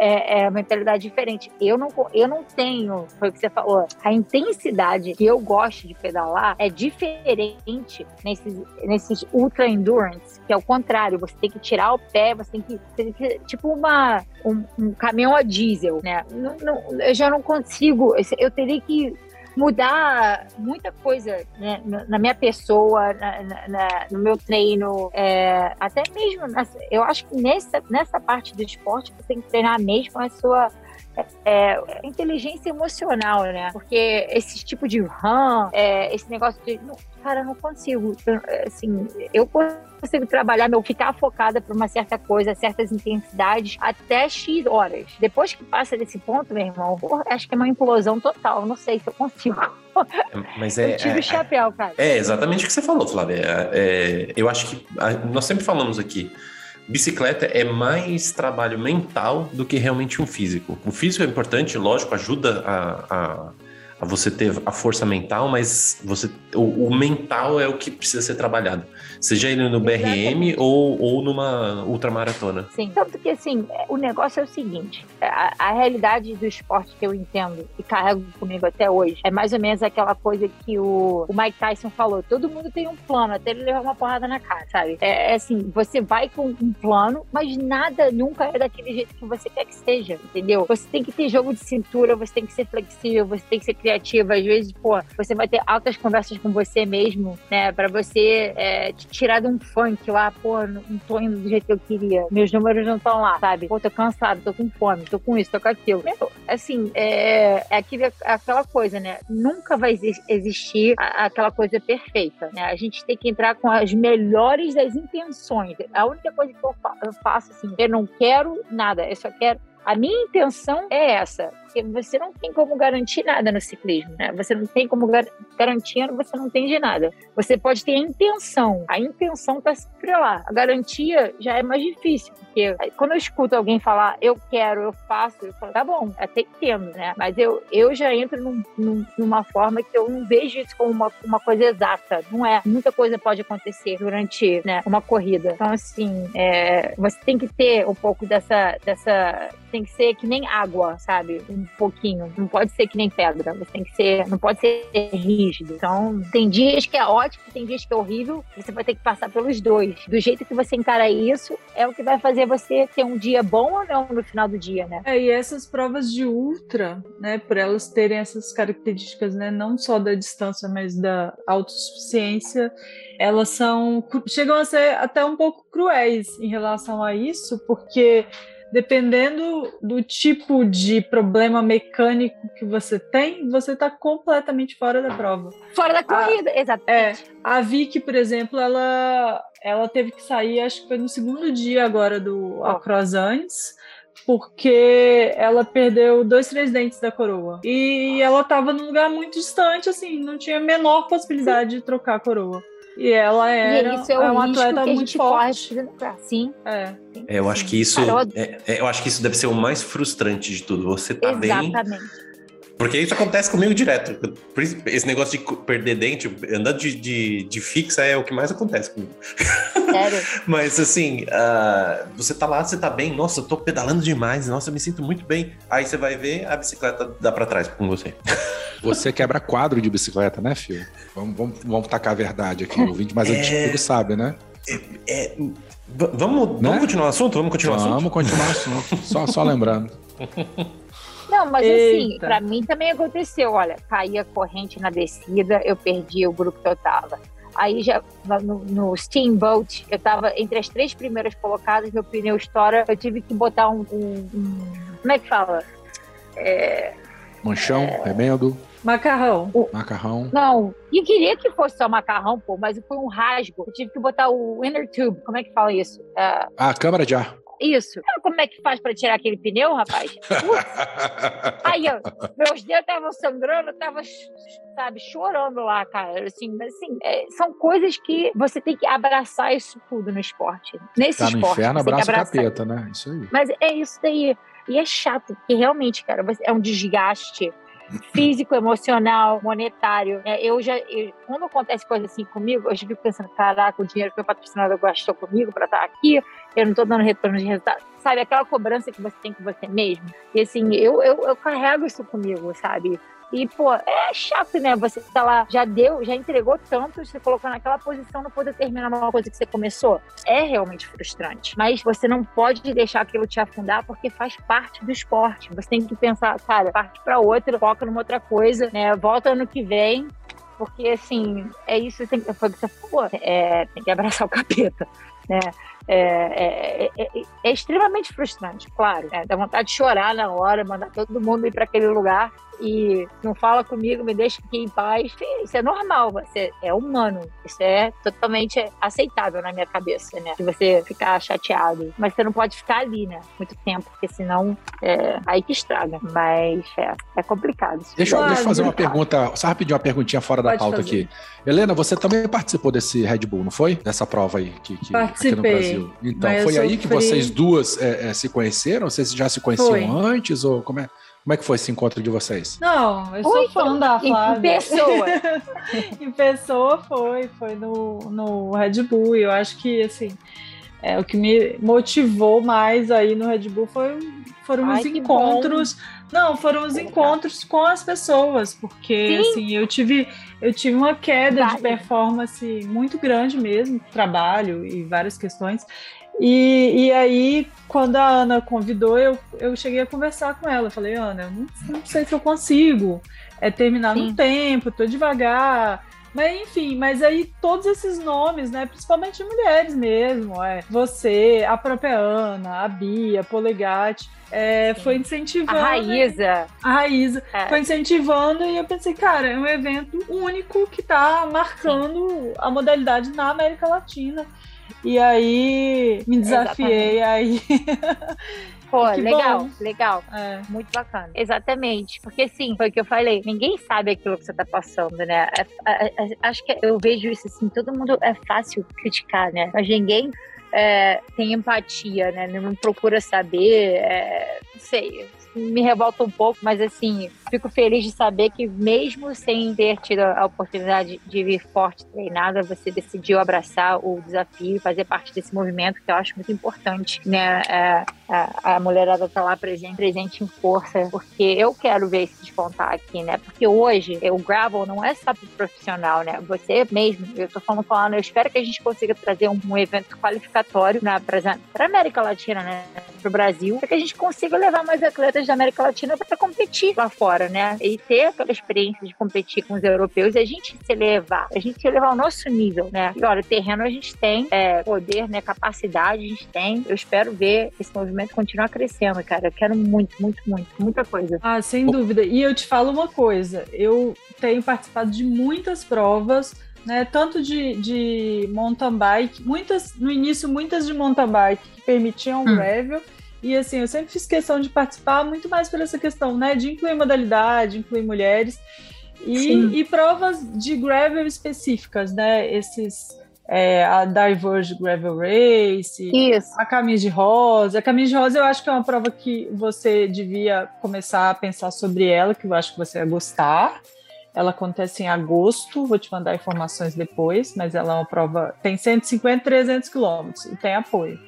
é, é uma mentalidade diferente. Eu não, eu não tenho, foi o que você falou, a intensidade que eu gosto de pedalar é diferente nesses, nesses ultra endurance, que é o contrário, você tem que tirar o pé, você tem que, você tem que tipo uma, um, um caminhão a diesel, né? Não, não, eu já não consigo, eu teria que mudar muita coisa né, na minha pessoa, na, na, no meu treino, é, até mesmo, nessa, eu acho que nessa, nessa parte do esporte você tem que treinar mesmo a sua é, inteligência emocional, né? Porque esse tipo de run, é, esse negócio de. Não, cara, eu não consigo. Assim, eu consigo trabalhar, meu, ficar focada por uma certa coisa, certas intensidades, até X horas. Depois que passa desse ponto, meu irmão, porra, acho que é uma implosão total. Não sei se eu consigo. Mas é, eu tiro é, o chapéu, cara. É exatamente o que você falou, Flávia. É, é eu acho que nós sempre falamos aqui bicicleta é mais trabalho mental do que realmente um físico. O físico é importante, lógico, ajuda a, a você ter a força mental, mas você o, o, mental é o que precisa ser trabalhado. Seja ele no BRM ou, ou numa ultramaratona. Sim, tanto que assim, o negócio é o seguinte: a, a, realidade do esporte que eu entendo e carrego comigo até hoje é mais ou menos aquela coisa que o, o Mike Tyson falou: todo mundo tem um plano, até ele levar uma porrada na cara, sabe? É, é assim, você vai com um plano, mas nada nunca é daquele jeito que você quer que seja, entendeu? Você tem que ter jogo de cintura, você tem que ser flexível, você tem que ser criativa. Às vezes, pô, você vai ter altas conversas com você mesmo, né? Pra você é, te tirar de um funk lá, pô, não tô indo do jeito que eu queria. Meus números não estão lá, sabe? Pô, tô cansado, tô com fome, tô com isso, tô com aquilo. Meu, assim, é, é aquele, aquela coisa, né? Nunca vai existir aquela coisa perfeita, né? A gente tem que entrar com as melhores das intenções. A única coisa que eu faço, assim, eu não quero nada, eu só quero a minha intenção é essa, porque você não tem como garantir nada no ciclismo, né? Você não tem como gar garantir, você não tem de nada. Você pode ter a intenção, a intenção está sempre lá. A garantia já é mais difícil, porque quando eu escuto alguém falar eu quero, eu faço, eu falo, tá bom, até entendo, né? Mas eu, eu já entro num, num, numa forma que eu não vejo isso como uma, uma coisa exata. Não é. Muita coisa pode acontecer durante né, uma corrida. Então, assim, é, você tem que ter um pouco dessa, dessa. Tem que ser que nem água, sabe? Um pouquinho. Não pode ser que nem pedra. Você tem que ser. Não pode ser rígido. Então, tem dias que é ótimo, tem dias que é horrível. Você vai ter que passar pelos dois. Do jeito que você encara isso, é o que vai fazer você ter um dia bom ou não no final do dia, né? É, e essas provas de ultra, né, por elas terem essas características, né, não só da distância, mas da autossuficiência, elas são chegam a ser até um pouco cruéis em relação a isso, porque dependendo do tipo de problema mecânico que você tem, você está completamente fora da prova. Fora da corrida, a, exatamente. É, a Vicky, por exemplo, ela, ela teve que sair, acho que foi no segundo dia agora do. Across antes, porque ela perdeu dois, três dentes da coroa. E ela estava num lugar muito distante, assim, não tinha a menor possibilidade Sim. de trocar a coroa. E ela era, e isso é, é um atleta muito forte. Sim. É. é. eu acho que isso, é, é, eu acho que isso deve ser o mais frustrante de tudo. Você tá Exatamente. bem, Porque isso acontece comigo direto. Esse negócio de perder dente, andando de, de, de fixa é o que mais acontece comigo. Sério? Mas assim, uh, você tá lá, você tá bem, nossa, eu tô pedalando demais, nossa, eu me sinto muito bem. Aí você vai ver, a bicicleta dá para trás com você. Você quebra quadro de bicicleta, né, filho? Vamos, vamos, vamos tacar a verdade aqui. O vídeo mais é... antigo sabe, né? É, é... Vamos, né? vamos continuar o assunto? Vamos continuar vamos o assunto? Vamos continuar o assunto. só, só lembrando. Não, mas assim, Eita. assim, pra mim também aconteceu. Olha, caía corrente na descida, eu perdi o grupo que eu tava. Aí já no, no, Steamboat, eu tava entre as três primeiras colocadas, meu pneu estoura, eu tive que botar um. um, um como é que fala? É, Manchão, é, remendo. Macarrão. O, macarrão. Não, e queria que fosse só macarrão, pô, mas foi um rasgo. Eu tive que botar o inner tube, como é que fala isso? É... Ah, câmara de ar. Isso. Como é que faz para tirar aquele pneu, rapaz? Aí, ó, meus dedos estavam sangrando, eu tava, sabe, chorando lá, cara. Assim, assim é, são coisas que você tem que abraçar isso tudo no esporte. Nesse tá no esporte. inferno, abraça capeta, né? Isso aí. Mas é isso daí. E é chato, porque realmente, cara, é um desgaste físico, emocional, monetário. É, eu já, eu, quando acontece coisa assim comigo, eu já fico pensando, caraca, o dinheiro que meu patrocinador gastou comigo para estar aqui, eu não estou dando retorno de resultado. Sabe, aquela cobrança que você tem com você mesmo. E assim, eu, eu, eu carrego isso comigo, sabe? E, pô, é chato, né? Você tá lá, já deu, já entregou tanto, você colocou naquela posição, não poder terminar uma coisa que você começou. É realmente frustrante. Mas você não pode deixar aquilo te afundar porque faz parte do esporte. Você tem que pensar, cara, parte para outra, foca numa outra coisa, né? Volta ano que vem, porque assim, é isso tem, foi o que você falou, é, tem que abraçar o capeta, né? É, é, é, é, é extremamente frustrante, claro. É, dá vontade de chorar na hora, mandar todo mundo ir para aquele lugar e não fala comigo, me deixa aqui em paz. Isso é normal, você é humano. Isso é totalmente aceitável na minha cabeça, né? De você ficar chateado. Mas você não pode ficar ali, né? Muito tempo, porque senão é aí que estraga. Mas é, é complicado. Deixa, eu, deixa eu fazer uma pergunta, só rapidinho uma perguntinha fora da pauta fazer. aqui. Helena, você também participou desse Red Bull, não foi? Dessa prova aí que, que aqui no Brasil. Então, foi aí que vocês duas é, é, se conheceram? Vocês já se conheciam foi. antes? Ou como é? Como é que foi esse encontro de vocês? Não, eu sou Oi, fã da Flávia. Em pessoa. em pessoa foi, foi no, no Red Bull. E eu acho que, assim, é, o que me motivou mais aí no Red Bull foi, foram Ai, os encontros. Bom. Não, foram os encontros com as pessoas, porque Sim. assim, eu tive, eu tive uma queda vale. de performance muito grande mesmo, trabalho e várias questões. E, e aí, quando a Ana convidou, eu, eu cheguei a conversar com ela. Eu falei, Ana, eu não, não sei se eu consigo é, terminar Sim. no tempo, tô devagar. Mas enfim, mas aí todos esses nomes, né, principalmente mulheres mesmo, é, você, a própria Ana, a Bia, Polegatti, é, foi incentivando. A Raíza. A Raíza. É. Foi incentivando e eu pensei, cara, é um evento único que está marcando Sim. a modalidade na América Latina. E aí me desafiei Exatamente. aí. Pô, que legal, bom. legal. É. Muito bacana. Exatamente. Porque, sim, foi o que eu falei. Ninguém sabe aquilo que você tá passando, né? É, é, é, acho que eu vejo isso assim. Todo mundo é fácil criticar, né? Mas ninguém é, tem empatia, né? Não procura saber. É, não sei me revolta um pouco, mas assim, fico feliz de saber que mesmo sem ter tido a oportunidade de vir forte treinada, você decidiu abraçar o desafio fazer parte desse movimento que eu acho muito importante, né? É, a, a mulherada tá lá presente, presente em força, porque eu quero ver se despontar aqui, né? Porque hoje o gravel não é só pro profissional, né? Você mesmo, eu tô falando, falando, eu espero que a gente consiga trazer um, um evento qualificatório na para América Latina, né? Pro Brasil, para que a gente consiga levar mais atletas da América Latina para competir lá fora, né? E ter aquela experiência de competir com os europeus e a gente se elevar, a gente se elevar ao nosso nível, né? E olha, terreno a gente tem, é, poder, né? Capacidade a gente tem. Eu espero ver esse movimento continuar crescendo, cara. Eu quero muito, muito, muito, muita coisa. Ah, sem dúvida. E eu te falo uma coisa, eu tenho participado de muitas provas né, tanto de, de mountain bike, muitas no início muitas de mountain bike que permitiam hum. gravel e assim, eu sempre fiz questão de participar muito mais por essa questão, né? De incluir modalidade, incluir mulheres. E, e provas de gravel específicas, né? Esses é, a Diverge Gravel Race, Isso. a Caminho de Rosa. A Caminho de Rosa eu acho que é uma prova que você devia começar a pensar sobre ela, que eu acho que você ia gostar. Ela acontece em agosto, vou te mandar informações depois, mas ela é uma prova, tem 150, 300 quilômetros e tem apoio.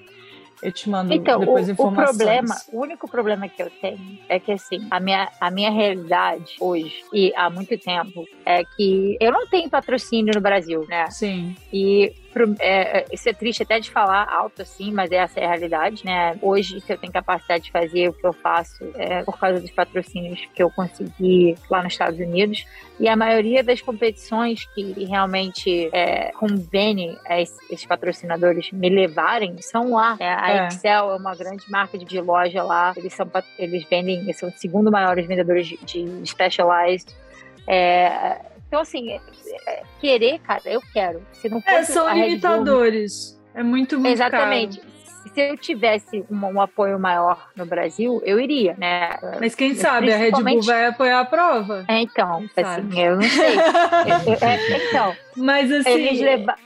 Eu te mando então, depois o, informações. O problema, o único problema que eu tenho é que assim, a minha, a minha realidade hoje e há muito tempo é que eu não tenho patrocínio no Brasil, né? Sim. E é, é, isso é triste até de falar alto assim, mas essa é a realidade, né? Hoje, se eu tenho capacidade de fazer o que eu faço, é por causa dos patrocínios que eu consegui lá nos Estados Unidos. E a maioria das competições que realmente é, convém esses patrocinadores me levarem são lá. É, a é. Excel é uma grande marca de loja lá. Eles são eles vendem, eles são os segundo maiores vendedores de, de Specialized. É, então, assim, é, é, querer, cara, eu quero. Se não é, são limitadores. Bull, é muito, muito Exatamente. Caro. Se eu tivesse um, um, apoio maior no Brasil, eu iria, né? Mas quem sabe a Red Bull vai apoiar a prova? É, então, quem assim, sabe? eu não sei. eu, eu, é, então, mas assim, eles levaram,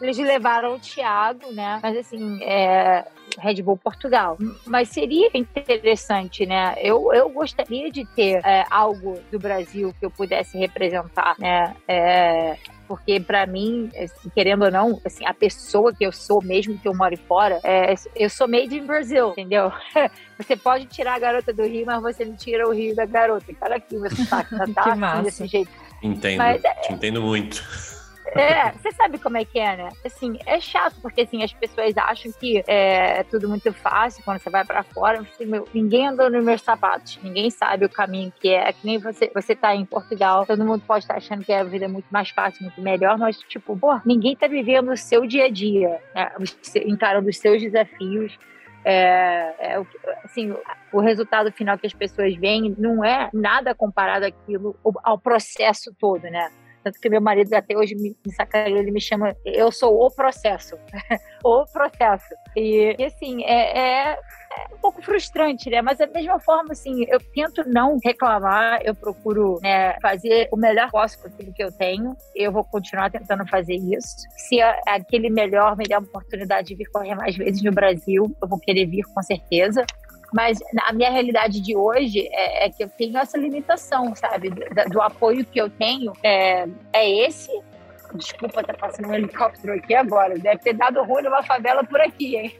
eles levaram o Thiago, né? Mas assim, é, Red Bull Portugal. Mas seria interessante, né? Eu, eu gostaria de ter é, algo do Brasil que eu pudesse representar, né? É, porque para mim, assim, querendo ou não, assim, a pessoa que eu sou, mesmo que eu more fora, é, eu sou made in Brazil, entendeu? Você pode tirar a garota do Rio, mas você não tira o Rio da garota. Cara, aqui você tá, tá assim, desse jeito. Entendo, mas, é, entendo muito. É, você sabe como é que é, né? Assim, é chato, porque assim, as pessoas acham que é, é tudo muito fácil quando você vai para fora. Você, meu, ninguém andou nos meus sapatos, ninguém sabe o caminho que é. É que nem você, você tá em Portugal, todo mundo pode estar achando que a vida é muito mais fácil, muito melhor, mas, tipo, pô, ninguém tá vivendo o seu dia a dia, né? encarando os seus desafios. É, é, assim, o resultado final que as pessoas veem não é nada comparado àquilo, ao processo todo, né? Tanto que meu marido até hoje me, me ele me chama, eu sou o processo. o processo. E, e assim, é, é, é, um pouco frustrante, né? Mas da mesma forma, assim, eu tento não reclamar, eu procuro né, fazer o melhor posso com aquilo que eu tenho. Eu vou continuar tentando fazer isso. Se aquele melhor me der a oportunidade de vir correr mais vezes no Brasil, eu vou querer vir com certeza. Mas a minha realidade de hoje é, é que eu tenho essa limitação, sabe? Do, do apoio que eu tenho é, é esse. Desculpa, tá passando um helicóptero aqui agora. Deve ter dado ruim numa favela por aqui, hein?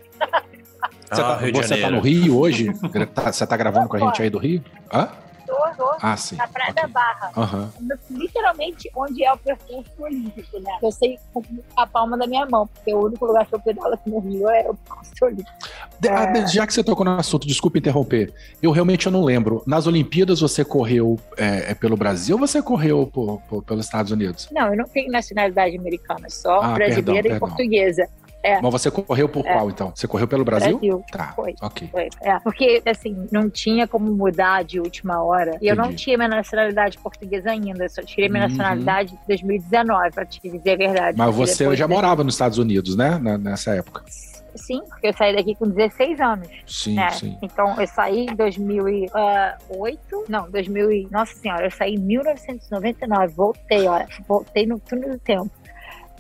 Você, ah, tá, você tá no Rio hoje? Tá, você tá gravando com a gente aí do Rio? Hã? Ah, sim. Na Praia okay. da Barra. Uhum. Literalmente onde é o percurso olímpico, né? Eu sei com a palma da minha mão, porque o único lugar que eu pedalo aqui no Rio é o percurso olímpico. É... Já que você tocou no assunto, desculpa interromper, eu realmente eu não lembro. Nas Olimpíadas você correu é, é pelo Brasil ou você correu por, por, pelos Estados Unidos? Não, eu não tenho nacionalidade americana, só ah, brasileira perdão, e perdão. portuguesa. É. Mas você correu por é. qual, então? Você correu pelo Brasil? Brasil. Tá. Foi. Ok. Foi. É, porque, assim, não tinha como mudar de última hora. E Entendi. eu não tinha minha nacionalidade portuguesa ainda. Eu só tirei minha uhum. nacionalidade em 2019, pra te dizer a verdade. Mas você já morava nos Estados Unidos, né? nessa época. Sim, porque eu saí daqui com 16 anos. Sim, né? sim. Então, eu saí em 2008. Não, 2000. Nossa Senhora, eu saí em 1999. Voltei, olha. Voltei no túnel do tempo.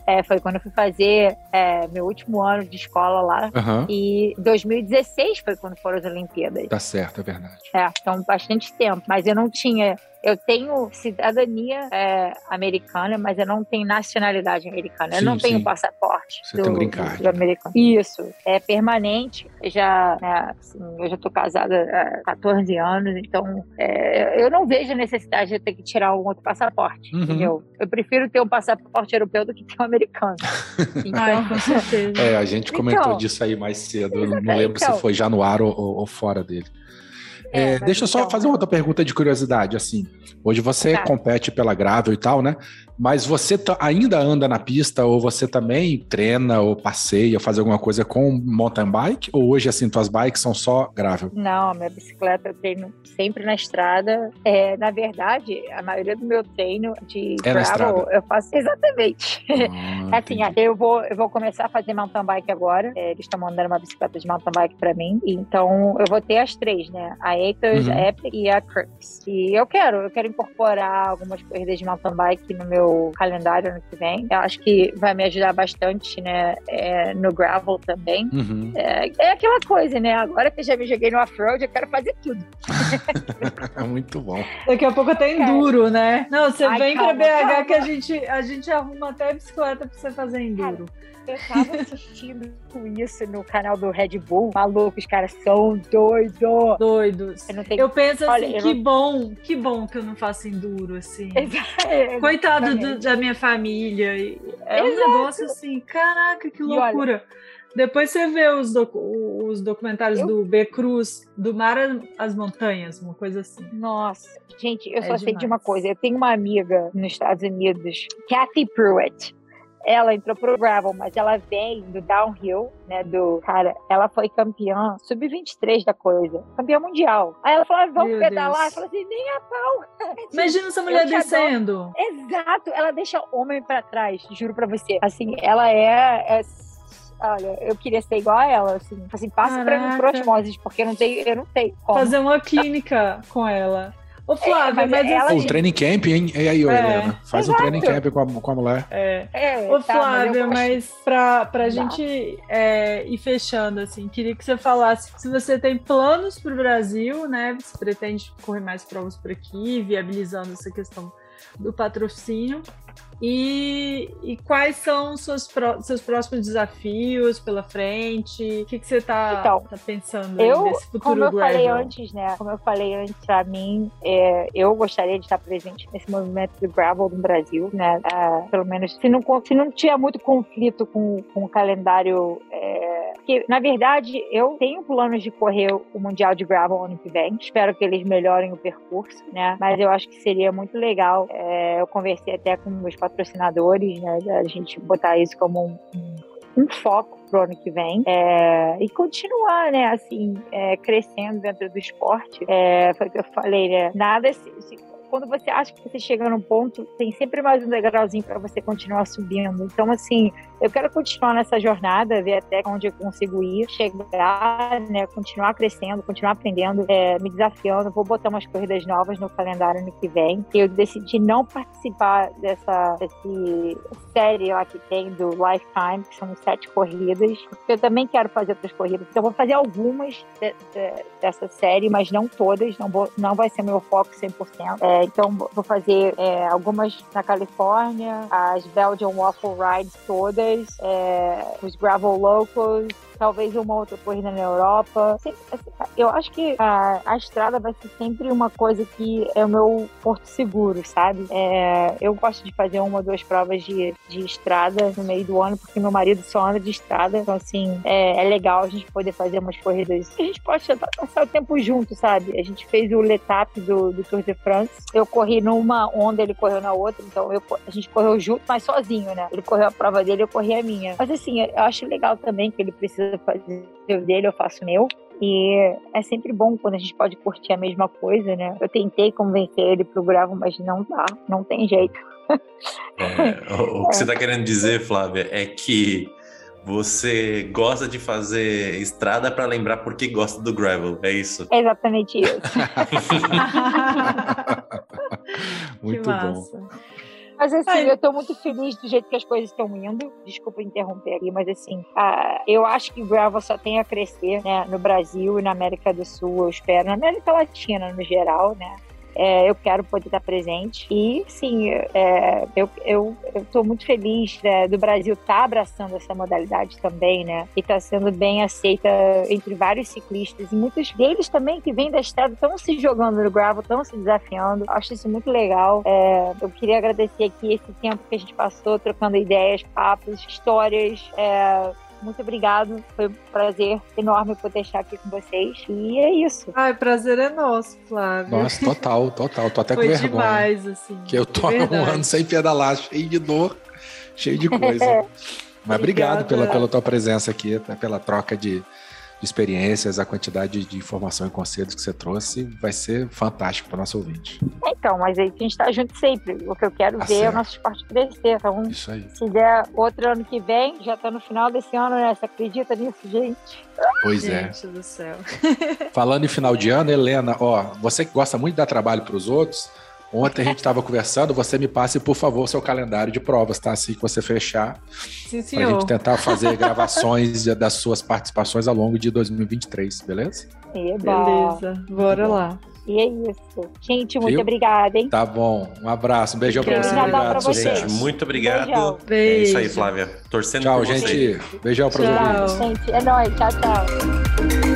É, foi quando eu fui fazer é, meu último ano de escola lá. Uhum. E 2016 foi quando foram as Olimpíadas. Tá certo, é verdade. É, então bastante tempo. Mas eu não tinha eu tenho cidadania é, americana, mas eu não tenho nacionalidade americana. Sim, eu não tenho passaporte. Você do, tem um green card. Do americano. Isso. É permanente. Eu já, né, assim, eu já tô casada há 14 anos, então é, eu não vejo a necessidade de ter que tirar um outro passaporte, uhum. entendeu? Eu prefiro ter um passaporte europeu do que ter um americano. Então, com certeza. É, a gente comentou então, disso aí mais cedo. Não lembro então, se foi já no ar ou, ou fora dele. É, é, deixa eu só então... fazer uma outra pergunta de curiosidade, assim. Hoje você tá. compete pela Gravel e tal, né? Mas você ainda anda na pista ou você também treina ou passeia, faz alguma coisa com mountain bike? Ou hoje, assim, tuas bikes são só gravel? Não, minha bicicleta eu treino sempre na estrada. É, na verdade, a maioria do meu treino de é gravel eu faço exatamente. Ah, assim, eu vou, eu vou começar a fazer mountain bike agora. É, eles estão mandando uma bicicleta de mountain bike para mim. Então, eu vou ter as três, né? A Hiatus, uhum. Epic e a Crux. E eu quero, eu quero incorporar algumas corridas de mountain bike no meu calendário ano que vem. Eu acho que vai me ajudar bastante, né, é, no gravel também. Uhum. É, é, aquela coisa, né, agora que eu já me joguei no off-road, eu quero fazer tudo. Muito bom. Daqui a pouco até enduro, né? Não, você Ai, vem calma, pra BH calma. que a gente, a gente arruma até bicicleta pra você fazer enduro. Cara, eu tava assistindo isso no canal do Red Bull. Maluco, os caras são doidos. Doidos. Eu, tenho... eu penso assim, Olha, que não... bom, que bom que eu não faço enduro, assim. Exatamente. Coitado do, da minha família. É Exato. um negócio assim, caraca, que loucura. Depois você vê os, docu os documentários eu... do B Cruz, do Mar às Montanhas, uma coisa assim. Nossa, gente, eu é só demais. sei de uma coisa. Eu tenho uma amiga nos Estados Unidos, Kathy Pruitt ela entrou pro gravel, mas ela vem do downhill, né, do cara, ela foi campeã sub-23 da coisa, campeã mundial. Aí ela falou, ah, vamos Meu pedalar, Deus. eu falei assim, nem a pau. Imagina essa mulher descendo. Exato, ela deixa homem para trás, juro para você. Assim, ela é, é olha, eu queria ser igual a ela, assim, assim passa Caraca. pra mim por osmose, porque eu não tenho, eu não tenho como. Fazer uma clínica com ela. Ô, é, Flávia, é, mas, mas ela... Um training camp, hein? E aí, é, Helena? Faz exato. um training camp com a, com a mulher. É. é Ô, tá, Flávia, mas, mas pra, pra gente é, ir fechando, assim, queria que você falasse se você tem planos pro Brasil, né? Você pretende correr mais provas por aqui, viabilizando essa questão do patrocínio. E, e quais são seus, seus próximos desafios pela frente? O que, que você está então, tá pensando eu, nesse futuro Como eu gravel? falei antes, né? Como eu falei antes, para mim, é, eu gostaria de estar presente nesse movimento do gravel no Brasil, né? É, pelo menos, se não, se não tinha muito conflito com, com o calendário. É, porque, na verdade, eu tenho planos de correr o Mundial de Gravel ano que vem. Espero que eles melhorem o percurso, né? Mas eu acho que seria muito legal. É, eu conversei até com meus patrocinadores, né? A gente botar isso como um, um, um foco pro ano que vem é, e continuar, né, assim, é, crescendo dentro do esporte. É, foi o que eu falei, né? Nada se, se quando você acha que você chega num ponto, tem sempre mais um degrauzinho para você continuar subindo. Então, assim, eu quero continuar nessa jornada, ver até onde eu consigo ir, chegar, né, continuar crescendo, continuar aprendendo, é, me desafiando. Vou botar umas corridas novas no calendário ano que vem. Eu decidi não participar dessa série lá que tem do Lifetime, que são sete corridas, porque eu também quero fazer outras corridas. Então, vou fazer algumas de, de, dessa série, mas não todas, não, vou, não vai ser meu foco 100%. É, então, vou fazer é, algumas na Califórnia, as Belgian Waffle Rides todas, é, os Gravel Locals, talvez uma outra corrida na Europa. Assim, eu acho que a, a, estrada vai ser sempre uma coisa que é o meu porto seguro, sabe? É, eu gosto de fazer uma ou duas provas de, de estrada no meio do ano, porque meu marido só anda de estrada. Então, assim, é, é legal a gente poder fazer umas corridas. A gente pode passar o tempo junto, sabe? A gente fez o Letap do, do Tour de France. Eu corri numa onda, ele correu na outra. Então, eu, a gente correu junto, mas sozinho, né? Ele correu a prova dele, eu corri a minha. Mas, assim, eu acho legal também que ele precisa fazer o dele, eu faço o meu. E é sempre bom quando a gente pode curtir a mesma coisa, né? Eu tentei convencer ele pro gravo, mas não dá, não tem jeito. É, o, o, que é. você está querendo dizer, Flávia, é que você gosta de fazer estrada para lembrar por que gosta do gravel, é isso? É exatamente isso. Muito bom. Mas assim, Ai. eu tô muito feliz do jeito que as coisas estão indo. Desculpa interromper ali, mas assim, uh, eu acho que o gravel só tem a crescer, né? No Brasil e na América do Sul, eu espero. Na América Latina, no geral, né? É, eu quero poder estar presente. E, sim, é, eu, eu muito feliz né, do Brasil estar tá abraçando essa modalidade também, né? E está sendo bem aceita entre vários ciclistas. E muitos deles também que vêm da estrada estão se jogando no gravel, estão se desafiando. Acho isso muito legal. É, eu queria agradecer aqui esse tempo que a gente passou trocando ideias, papos, histórias. É, muito obrigado. Foi um prazer enorme poder estar aqui com vocês. E é isso. Ai, prazer é nosso, Flávio. Nossa, total, total. Tô até Foi com vergonha. demais, assim. Que eu tô um ano sem pedalar, cheio de dor, cheio de coisa. Mas obrigado pela, pela tua presença aqui, pela troca de, experiências, a quantidade de informação e conselhos que você trouxe vai ser fantástico para o nosso ouvinte. Então, mas aí a gente está junto sempre. O que eu quero tá ver certo. é o nosso esporte crescer. Então, Isso aí. se der outro ano que vem, já está no final desse ano, né? Você acredita nisso, gente? Pois gente é. Gente do céu. Falando em final de ano, Helena, ó, você que gosta muito de dar trabalho para os outros, Ontem a gente estava conversando, você me passe, por favor, seu calendário de provas, tá? Assim que você fechar. Sim, senhor. Pra gente tentar fazer gravações das suas participações ao longo de 2023, beleza? Beleza, bora lá. E é isso. Gente, muito Viu? obrigada, hein? Tá bom. Um abraço, um beijão pra você. Obrigado, pra você. Gente, muito obrigado. Beijão. Beijo. É isso aí, Flávia. Torcendo tchau, por gente. Você. Beijão pra tchau. vocês. Gente, é nóis. Tchau, tchau.